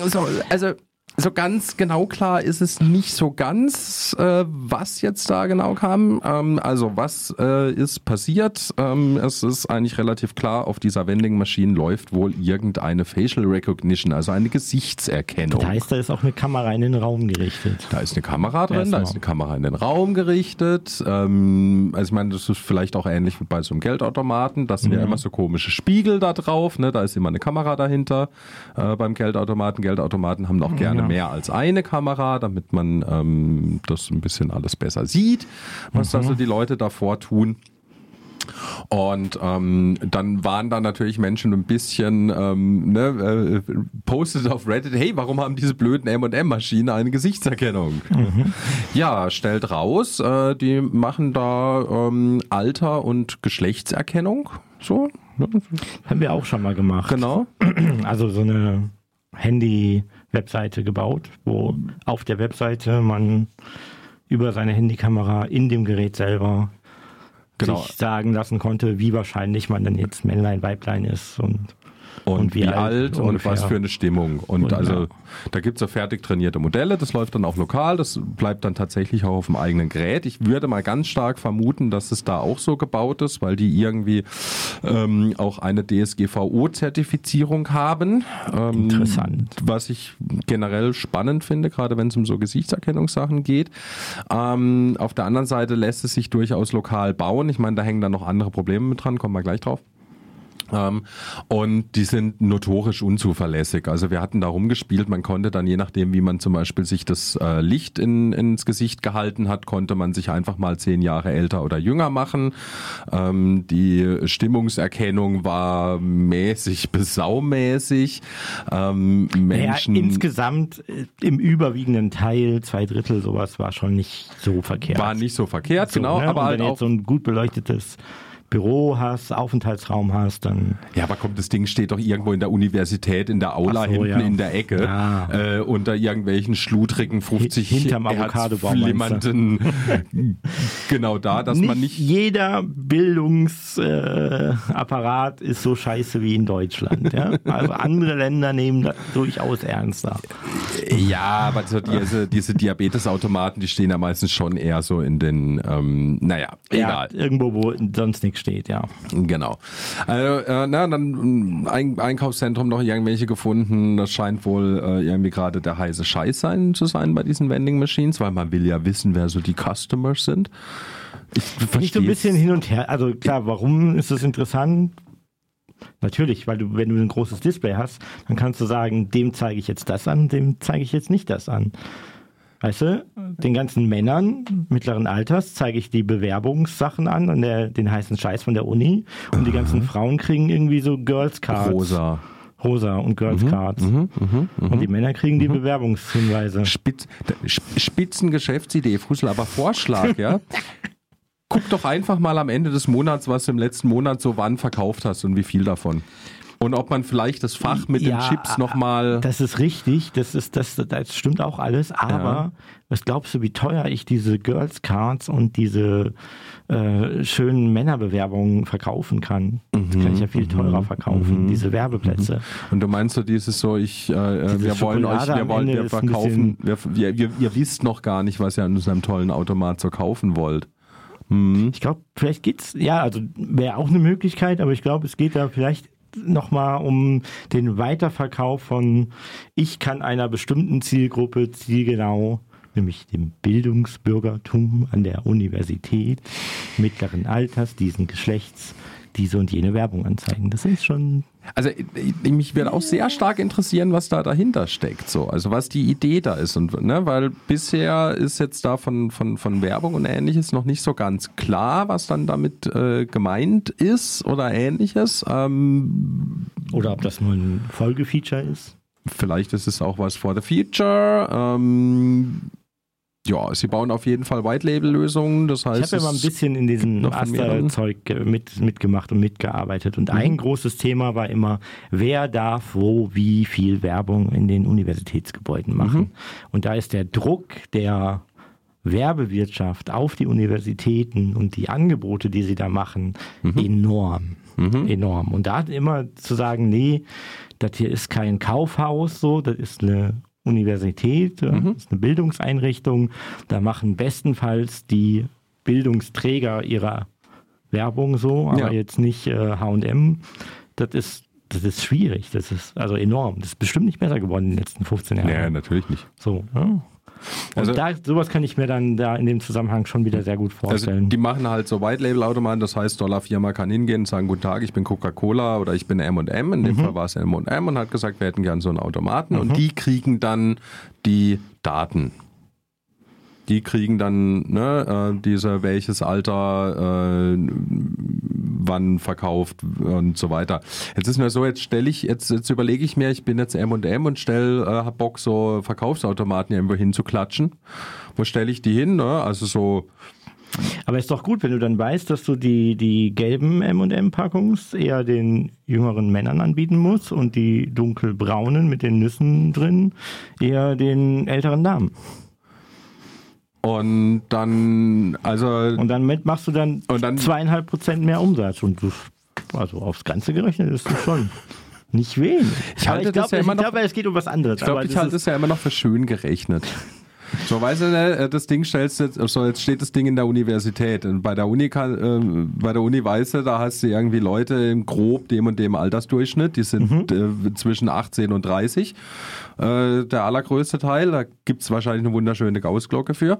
So, also so ganz genau klar ist es nicht so ganz, äh, was jetzt da genau kam. Ähm, also was äh, ist passiert? Ähm, es ist eigentlich relativ klar, auf dieser Vending Machine läuft wohl irgendeine Facial Recognition, also eine Gesichtserkennung. das heißt, da ist auch eine Kamera in den Raum gerichtet. Da ist eine Kamera drin, Erstmal. da ist eine Kamera in den Raum gerichtet. Ähm, also ich meine, das ist vielleicht auch ähnlich wie bei so einem Geldautomaten. Das sind ja immer so komische Spiegel da drauf. Ne? Da ist immer eine Kamera dahinter äh, beim Geldautomaten. Geldautomaten haben auch gerne mehr als eine Kamera, damit man ähm, das ein bisschen alles besser sieht, was da so die Leute davor tun. Und ähm, dann waren da natürlich Menschen ein bisschen ähm, ne, äh, postet auf Reddit, hey, warum haben diese blöden M&M-Maschinen eine Gesichtserkennung? Ja, stellt raus, äh, die machen da ähm, Alter und Geschlechtserkennung. So, ne? Haben wir auch schon mal gemacht. genau. Also so eine Handy-Webseite gebaut, wo auf der Webseite man über seine Handykamera in dem Gerät selber Genau. sich sagen lassen konnte, wie wahrscheinlich man denn jetzt Männlein, Weiblein ist und Und, wie, alt, und ungefähr. was für eine Stimmung. Und, Und, also ja. da gibt's so fertig trainierte Modelle, das läuft dann auch lokal, das bleibt dann tatsächlich auch auf dem eigenen Gerät. Ich würde mal ganz stark vermuten, dass es da auch so gebaut ist, weil die irgendwie ähm, auch eine DSGVO-Zertifizierung haben. Ähm, Interessant. Was ich generell spannend finde, gerade wenn es um so Gesichtserkennungssachen geht. Ähm, auf der anderen Seite lässt es sich durchaus lokal bauen. Ich meine, da hängen dann noch andere Probleme mit dran, kommen wir gleich drauf. Ähm, und die sind notorisch unzuverlässig. Also wir hatten da rumgespielt, man konnte dann je nachdem, wie man zum Beispiel sich das äh, Licht in, ins Gesicht gehalten hat, konnte man sich einfach mal zehn Jahre älter oder jünger machen. Ähm, die Stimmungserkennung war mäßig (laughs) bis saumäßig. Ähm, Menschen ja, insgesamt äh, im überwiegenden Teil, zwei Drittel, sowas war schon nicht so verkehrt. war nicht so verkehrt, so, genau, ne? aber halt auch so ein gut beleuchtetes Büro hast, Aufenthaltsraum hast, dann Ja, aber komm, das Ding steht doch irgendwo in der Universität, in der Aula so, hinten ja. in der Ecke, Ja. äh, unter irgendwelchen schludrigen 50 Hinterm Avocadobaum, flimmernden, (laughs) genau da, dass man nicht, jeder Bildungsapparat äh, ist so scheiße wie in Deutschland. Ja? Also andere Länder nehmen das durchaus ernster. ja, aber so diese, diese Diabetesautomaten, die stehen ja meistens schon eher so in den, ähm, naja, egal. Ja, irgendwo, wo sonst nichts steht, ja. Genau. Also, äh, na, dann mh, ein Einkaufszentrum noch irgendwelche gefunden. Das scheint wohl äh, irgendwie gerade der heiße Scheiß sein zu sein bei diesen Vending Machines, weil man will ja wissen, wer so die Customers sind. Ich ich so ein bisschen hin und her. Also klar, warum ist es interessant? Natürlich, weil du, wenn du ein großes Display hast, dann kannst du sagen, dem zeige ich jetzt das an, dem zeige ich jetzt nicht das an. Weißt du, den ganzen Männern mittleren Alters zeige ich die Bewerbungssachen an, an der, den heißen Scheiß von der Uni und die ganzen Frauen kriegen irgendwie so Girls Cards. Rosa. Rosa und Girls Mhm. Cards. Und die Männer kriegen die Bewerbungshinweise. Spitz, Sp- Spitzengeschäftsidee, Fussel, aber Vorschlag, ja? (laughs) Guck doch einfach mal am Ende des Monats, was du im letzten Monat so wann verkauft hast und wie viel davon. Und ob man vielleicht das Fach mit den Chips nochmal. Das ist richtig, das ist das, das stimmt auch alles, aber was glaubst du, wie teuer ich diese Girls Cards und diese äh, schönen Männerbewerbungen verkaufen kann? Das kann ich ja viel teurer verkaufen, diese Werbeplätze. Und du meinst so dieses so, ich, äh, äh, wir wollen euch, Schokolade wir am wollen, wir verkaufen, wir, wir, wir, ihr wisst noch gar nicht, was ihr an unserem tollen Automat so kaufen wollt. Mhm. Ich glaube, vielleicht geht's, ja, also wäre auch eine Möglichkeit, aber ich glaube, es geht da vielleicht nochmal um den Weiterverkauf von, ich kann einer bestimmten Zielgruppe zielgenau, nämlich dem Bildungsbürgertum an der Universität mittleren Alters, diesen Geschlechts, diese und jene Werbung anzeigen. Das ist schon Also ich- mich würde auch sehr stark interessieren, was da dahinter steckt, so, also was die Idee da ist und ne, weil bisher ist jetzt da von, von, von Werbung und ähnliches noch nicht so ganz klar, was dann damit äh, gemeint ist oder ähnliches. Ähm, Oder ob das nur ein Folgefeature ist. Vielleicht ist es auch was for the future. Ähm, ja, sie bauen auf jeden Fall White-Label-Lösungen. Das heißt, Ich habe ja mal ein bisschen in diesem. Aster-Zeug äh, mit, mitgemacht und mitgearbeitet. Und ein großes Thema war immer, wer darf wo wie viel Werbung in den Universitätsgebäuden machen. Und da ist der Druck der Werbewirtschaft auf die Universitäten und die Angebote, die sie da machen, enorm. Enorm. Und da immer zu sagen, nee, das hier ist kein Kaufhaus, so, das ist eine Universität, das ist eine Bildungseinrichtung. Da machen bestenfalls die Bildungsträger ihrer Werbung so, aber Ja. jetzt nicht äh, H&M. Das ist, das ist schwierig. Das ist also enorm. Das ist bestimmt nicht besser geworden in den letzten 15 Jahren. Ja, natürlich nicht. So. Ja. Und Also- da, sowas kann ich mir dann da in dem Zusammenhang schon wieder sehr gut Also vorstellen. die machen halt so White-Label-Automaten, das heißt, Dollar-Firma kann hingehen und sagen, guten Tag, ich bin Coca-Cola oder ich bin M&M. In dem Mhm. Fall war es M&M und hat gesagt, wir hätten gern so einen Automaten und die kriegen dann die Daten. Die kriegen dann ne, äh, diese, welches Alter, äh, wann verkauft und so weiter. Jetzt ist nur so, jetzt stelle ich, jetzt, jetzt überlege ich mir, ich bin jetzt M&M und stell, äh, hab Bock, so Verkaufsautomaten irgendwo hinzuklatschen. Wo stelle ich die hin? Ne? Also so Aber ist doch gut, wenn du dann weißt, dass du die, die gelben M&M-Packungs eher den jüngeren Männern anbieten musst und die dunkelbraunen mit den Nüssen drin eher den älteren Damen. Und dann, also, Und dann machst du dann, Und dann- zweieinhalb Prozent mehr Umsatz. Und das, also aufs Ganze gerechnet ist das schon nicht wenig. Ich halte ich das glaube, ja immer noch- glaub, es geht um was anderes. ich glaube, ich halte es ja immer noch für schön gerechnet. So, weißt du, ne, das Ding stellst du jetzt, so, jetzt steht das Ding in der Universität. Und bei der Uni kann, äh, bei der Uni weißt du, da hast du irgendwie Leute im grob dem und dem Altersdurchschnitt, die sind äh, zwischen 18 und 30. Äh, der allergrößte Teil, da gibt's wahrscheinlich eine wunderschöne Gaußglocke für.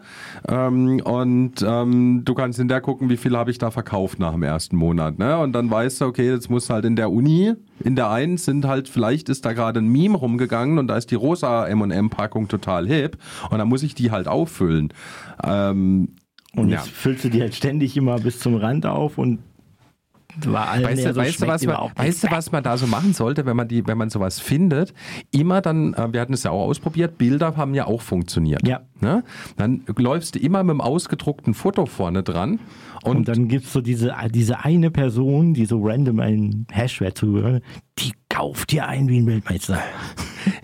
Ähm, und ähm, du kannst hinterher gucken, wie viel habe ich da verkauft nach dem ersten Monat. Ne? Und dann weißt du, okay, jetzt muss halt in der Uni, in der einen sind halt, vielleicht ist da gerade ein Meme rumgegangen und da ist die rosa M&M-Packung total hip und dann muss ich die halt auffüllen. Ähm, Und ja. jetzt füllst du die halt ständig immer bis zum Rand auf und war allen Weißt du, so weißt, was man, weißt du, was man da so machen sollte, wenn man die, wenn man sowas findet? Immer dann, äh, wir hatten es ja auch ausprobiert, Bilder haben ja auch funktioniert. Ja. Ne? Dann läufst du immer mit dem ausgedruckten Foto vorne dran und, Und dann gibt's so diese, diese eine Person, die so random ein Hashware zugehört, die kauft dir ein wie ein Weltmeister.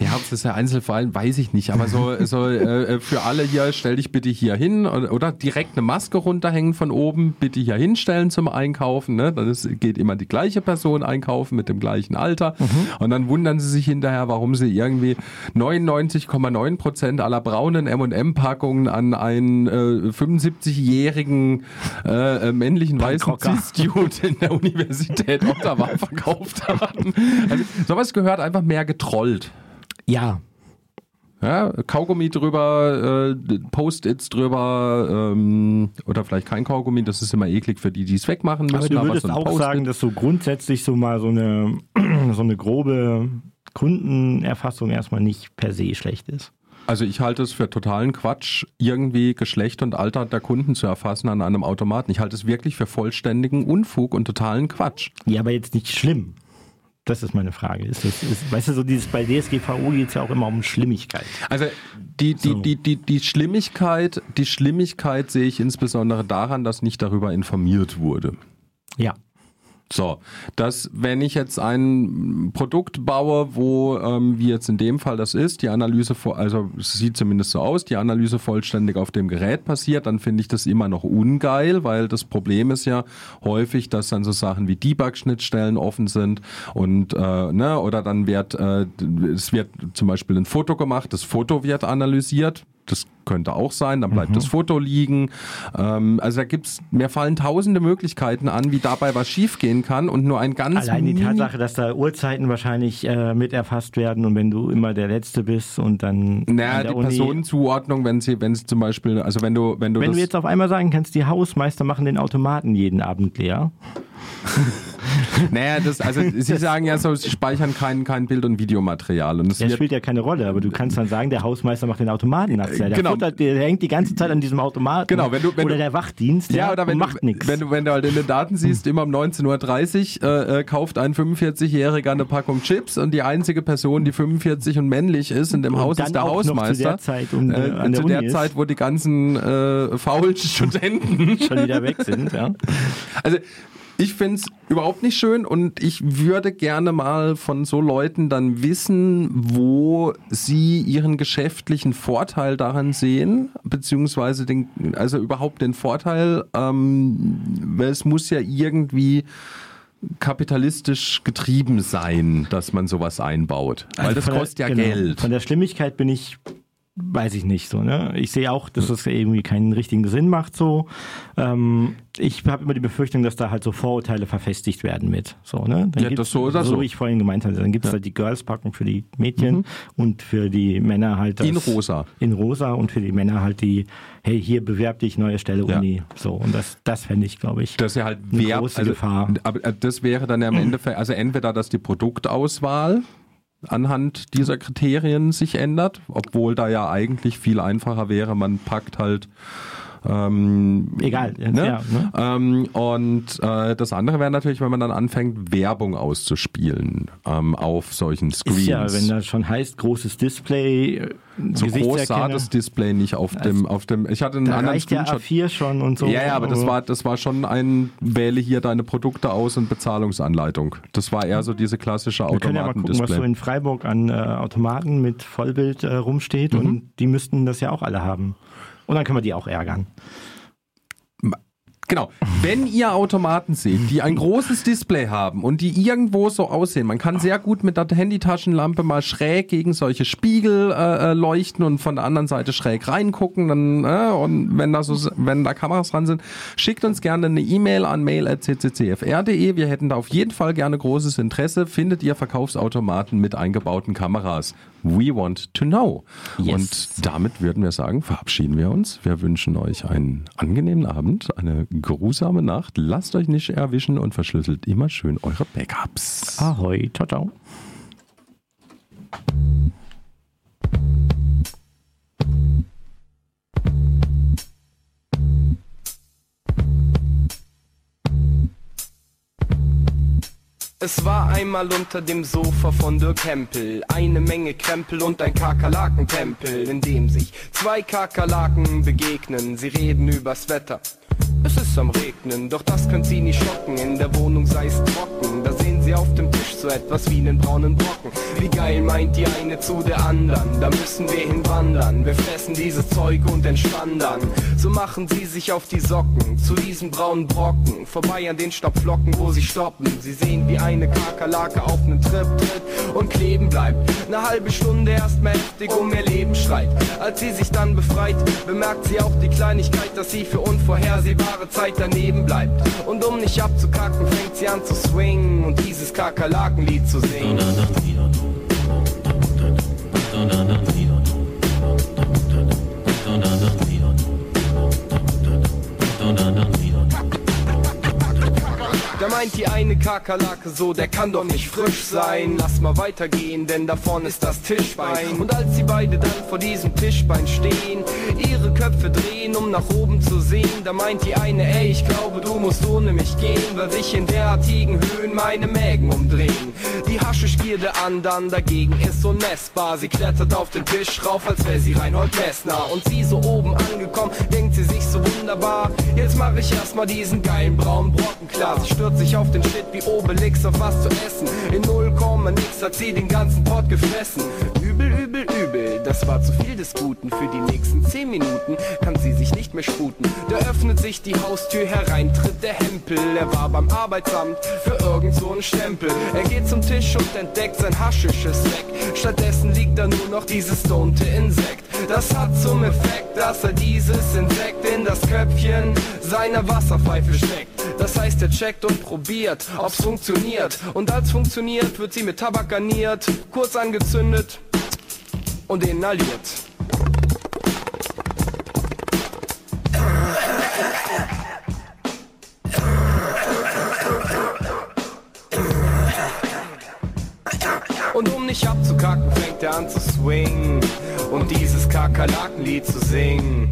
Ja, ob das der Einzelfall, weiß ich nicht. Aber so, so äh, für alle hier, stell dich bitte hier hin oder, oder direkt eine Maske runterhängen von oben, bitte hier hinstellen zum Einkaufen. Ne? Dann ist, geht immer die gleiche Person einkaufen mit dem gleichen Alter. Und dann wundern sie sich hinterher, warum sie irgendwie 99,9 Prozent aller braunen M&M-Packungen an einen äh, 75-jährigen äh, äh, männlichen weißen. Cis-Dude in der Universität Ottawa (laughs) verkauft haben. Also sowas gehört einfach mehr getrollt. Ja, Ja, Kaugummi drüber, äh, Post-its drüber ähm, oder vielleicht kein Kaugummi, das ist immer eklig für die, die es wegmachen müssen. aber du würdest so ein auch sagen, dass so grundsätzlich so mal so eine, (clears throat) so eine grobe Kundenerfassung erstmal nicht per se schlecht ist. Also ich halte es für totalen Quatsch, irgendwie Geschlecht und Alter der Kunden zu erfassen an einem Automaten. Ich halte es wirklich für vollständigen Unfug und totalen Quatsch. Ja, aber jetzt nicht schlimm. Das ist meine Frage. Ist das, ist, weißt du, so dieses bei DSGVO geht es ja auch immer um Schlimmigkeit. Also die, die, So. die, die, die Schlimmigkeit, die Schlimmigkeit sehe ich insbesondere daran, dass nicht darüber informiert wurde. Ja. So, dass wenn ich jetzt ein Produkt baue, wo, ähm, wie jetzt in dem Fall das ist, die Analyse, also es sieht zumindest so aus, die Analyse vollständig auf dem Gerät passiert, dann finde ich das immer noch ungeil, weil das Problem ist ja häufig, dass dann so Sachen wie Debug-Schnittstellen offen sind und, äh, ne, oder dann wird, äh, es wird zum Beispiel ein Foto gemacht, das Foto wird analysiert, das könnte auch sein, dann bleibt das Foto liegen. Ähm, also da gibt's, mir fallen tausende Möglichkeiten an, wie dabei was schiefgehen kann und nur ein ganz Allein die Tatsache, dass da Uhrzeiten wahrscheinlich äh, mit erfasst werden und wenn du immer der Letzte bist und dann. Naja, die Uni- Personenzuordnung, wenn sie, wenn sie zum Beispiel, also wenn du, wenn du Wenn du jetzt auf einmal sagen kannst, die Hausmeister machen den Automaten jeden Abend leer. (laughs) (laughs) naja, das, also sie sagen ja so, sie speichern kein, kein Bild- und Videomaterial und Das wird spielt ja keine Rolle, aber du kannst dann sagen, der Hausmeister macht den Automaten nachts. Der, Genau. futtert, der hängt die ganze Zeit an diesem Automaten. Genau, wenn du- wenn oder der Wachdienst, Ja, ja, oder wenn macht du, nichts. wenn du, wenn du halt in den Daten siehst, immer um 19.30 Uhr äh, äh, kauft ein 45-Jähriger eine Packung Chips und die einzige Person, die 45 und männlich ist in dem Und Haus, ist der noch zu Hausmeister. der Zeit, um, äh, äh, an der zu Uni der ist. Zeit, wo die ganzen äh, faulen Studenten (laughs) schon wieder weg sind. Ja. Also ich finde es überhaupt nicht schön und ich würde gerne mal von so Leuten dann wissen, wo sie ihren geschäftlichen Vorteil daran sehen, beziehungsweise den, also überhaupt den Vorteil, ähm, weil es muss ja irgendwie kapitalistisch getrieben sein, dass man sowas einbaut. Weil Also das von der- kostet ja genau. Geld. Von der Schlimmigkeit bin ich, weiß ich nicht so. Ne? Ich sehe auch, dass das irgendwie keinen richtigen Sinn macht so. Ähm, ich habe immer die Befürchtung, dass da halt so Vorurteile verfestigt werden mit. So, ne? Dann Ja, das so oder so. wie ich vorhin gemeint habe. Dann gibt es halt die Girls-Packung für die Mädchen und für die Männer halt das, Mhm. In rosa. In rosa und für die Männer halt die, hey, hier bewerb dich, neue Stelle, Ja. Uni. So, und das, das fände ich, glaube ich. Das ja halt Eine wer, große also, Gefahr. Aber das wäre dann ja am Endeffekt, also entweder, dass die Produktauswahl anhand dieser Kriterien sich ändert, obwohl da ja eigentlich viel einfacher wäre, man packt halt ähm, Egal, jetzt, Ne? ja, ne? Ähm, und äh, das andere wäre natürlich, wenn man dann anfängt, Werbung auszuspielen ähm, auf solchen Screens. Ist ja, wenn das schon heißt, großes Display, äh, so groß sah das Display nicht auf dem, auf dem. Ich hatte einen da anderen reicht ja Screenshot. A4 schon und so. Ja, ja, aber das war, das war schon ein Wähle hier deine Produkte aus und Bezahlungsanleitung. Das war eher so diese klassische Wir können ja mal gucken, was so in Freiburg an äh, Automaten mit Vollbild äh, rumsteht Mhm. und die müssten das ja auch alle haben. Und dann können wir die auch ärgern. Genau. Wenn ihr Automaten seht, die ein großes Display haben und die irgendwo so aussehen, man kann sehr gut mit der Handytaschenlampe mal schräg gegen solche Spiegel äh, äh, leuchten und von der anderen Seite schräg reingucken. Dann, äh, und wenn da so, wenn da Kameras dran sind, schickt uns gerne eine E-Mail an mail.cccfr.de. Wir hätten da auf jeden Fall gerne großes Interesse. Findet ihr Verkaufsautomaten mit eingebauten Kameras? We want to know. Yes. Und damit würden wir sagen, verabschieden wir uns. Wir wünschen euch einen angenehmen Abend, eine geruhsame Nacht. Lasst euch nicht erwischen und verschlüsselt immer schön eure Backups. Ahoi, ciao, ciao. Es war einmal unter dem Sofa von Dirk Hempel eine Menge Krempel und ein Kakerlakentempel, in dem sich zwei Kakerlaken begegnen. Sie reden übers Wetter. Es ist am Regnen, doch das könnte sie nicht schocken. In der Wohnung sei es trocken, da auf dem Tisch so etwas wie einen braunen Brocken. Wie geil meint die eine zu der anderen, da müssen wir hinwandern. Wir fressen dieses Zeug und entspannen dann. So machen sie sich auf die Socken zu diesen braunen Brocken. Vorbei an den Staubflocken, wo sie stoppen. Sie sehen, wie eine Kakerlake auf nen Trip tritt und kleben bleibt. Eine halbe Stunde erstmal heftig um ihr Leben schreit. Als sie sich dann befreit, bemerkt sie auch die Kleinigkeit, dass sie für unvorhersehbare Zeit daneben bleibt. Und um nicht abzukacken, fängt sie an zu swingen und dieses Kakerlakenlied zu singen. Meint die eine Kakerlake so, der kann doch nicht frisch sein. Lass mal weitergehen, denn da vorne ist das Tischbein. Und als sie beide dann vor diesem Tischbein stehen, ihre Köpfe drehen, um nach oben zu sehen, da meint die eine, ey, ich glaube, du musst ohne mich gehen, weil sich in derartigen Höhen meine Mägen umdrehen. Die Haschischgierde andern dagegen ist unmessbar. Sie klettert auf den Tisch rauf, als wäre sie Reinhold Messner. Und sie so oben angekommen, denkt sie sich so wunderbar. Jetzt mache ich erstmal diesen geilen braunen Brocken klar. Sie stürzt sich auf den Shit wie Obelix auf was zu essen. In 0, nix hat sie den ganzen Pott gefressen. Übel, übel, übel, das war zu viel des Guten. Für die nächsten 10 Minuten kann sie sich nicht mehr sputen. Da öffnet sich die Haustür, herein tritt der Hempel. Er war beim Arbeitsamt für irgend so einen Stempel. Er geht zum Tisch und entdeckt sein haschisches Sack. Stattdessen liegt da nur noch dieses stonte Insekt. Das hat zum Effekt, dass er dieses Insekt in das Köpfchen seiner Wasserpfeife steckt. Das heißt, er checkt und probiert, ob's funktioniert. Und als funktioniert, wird sie mit Tabak garniert, kurz angezündet und inhaliert. Und um nicht abzukacken, fängt er an zu swingen und dieses Kakerlakenlied zu singen.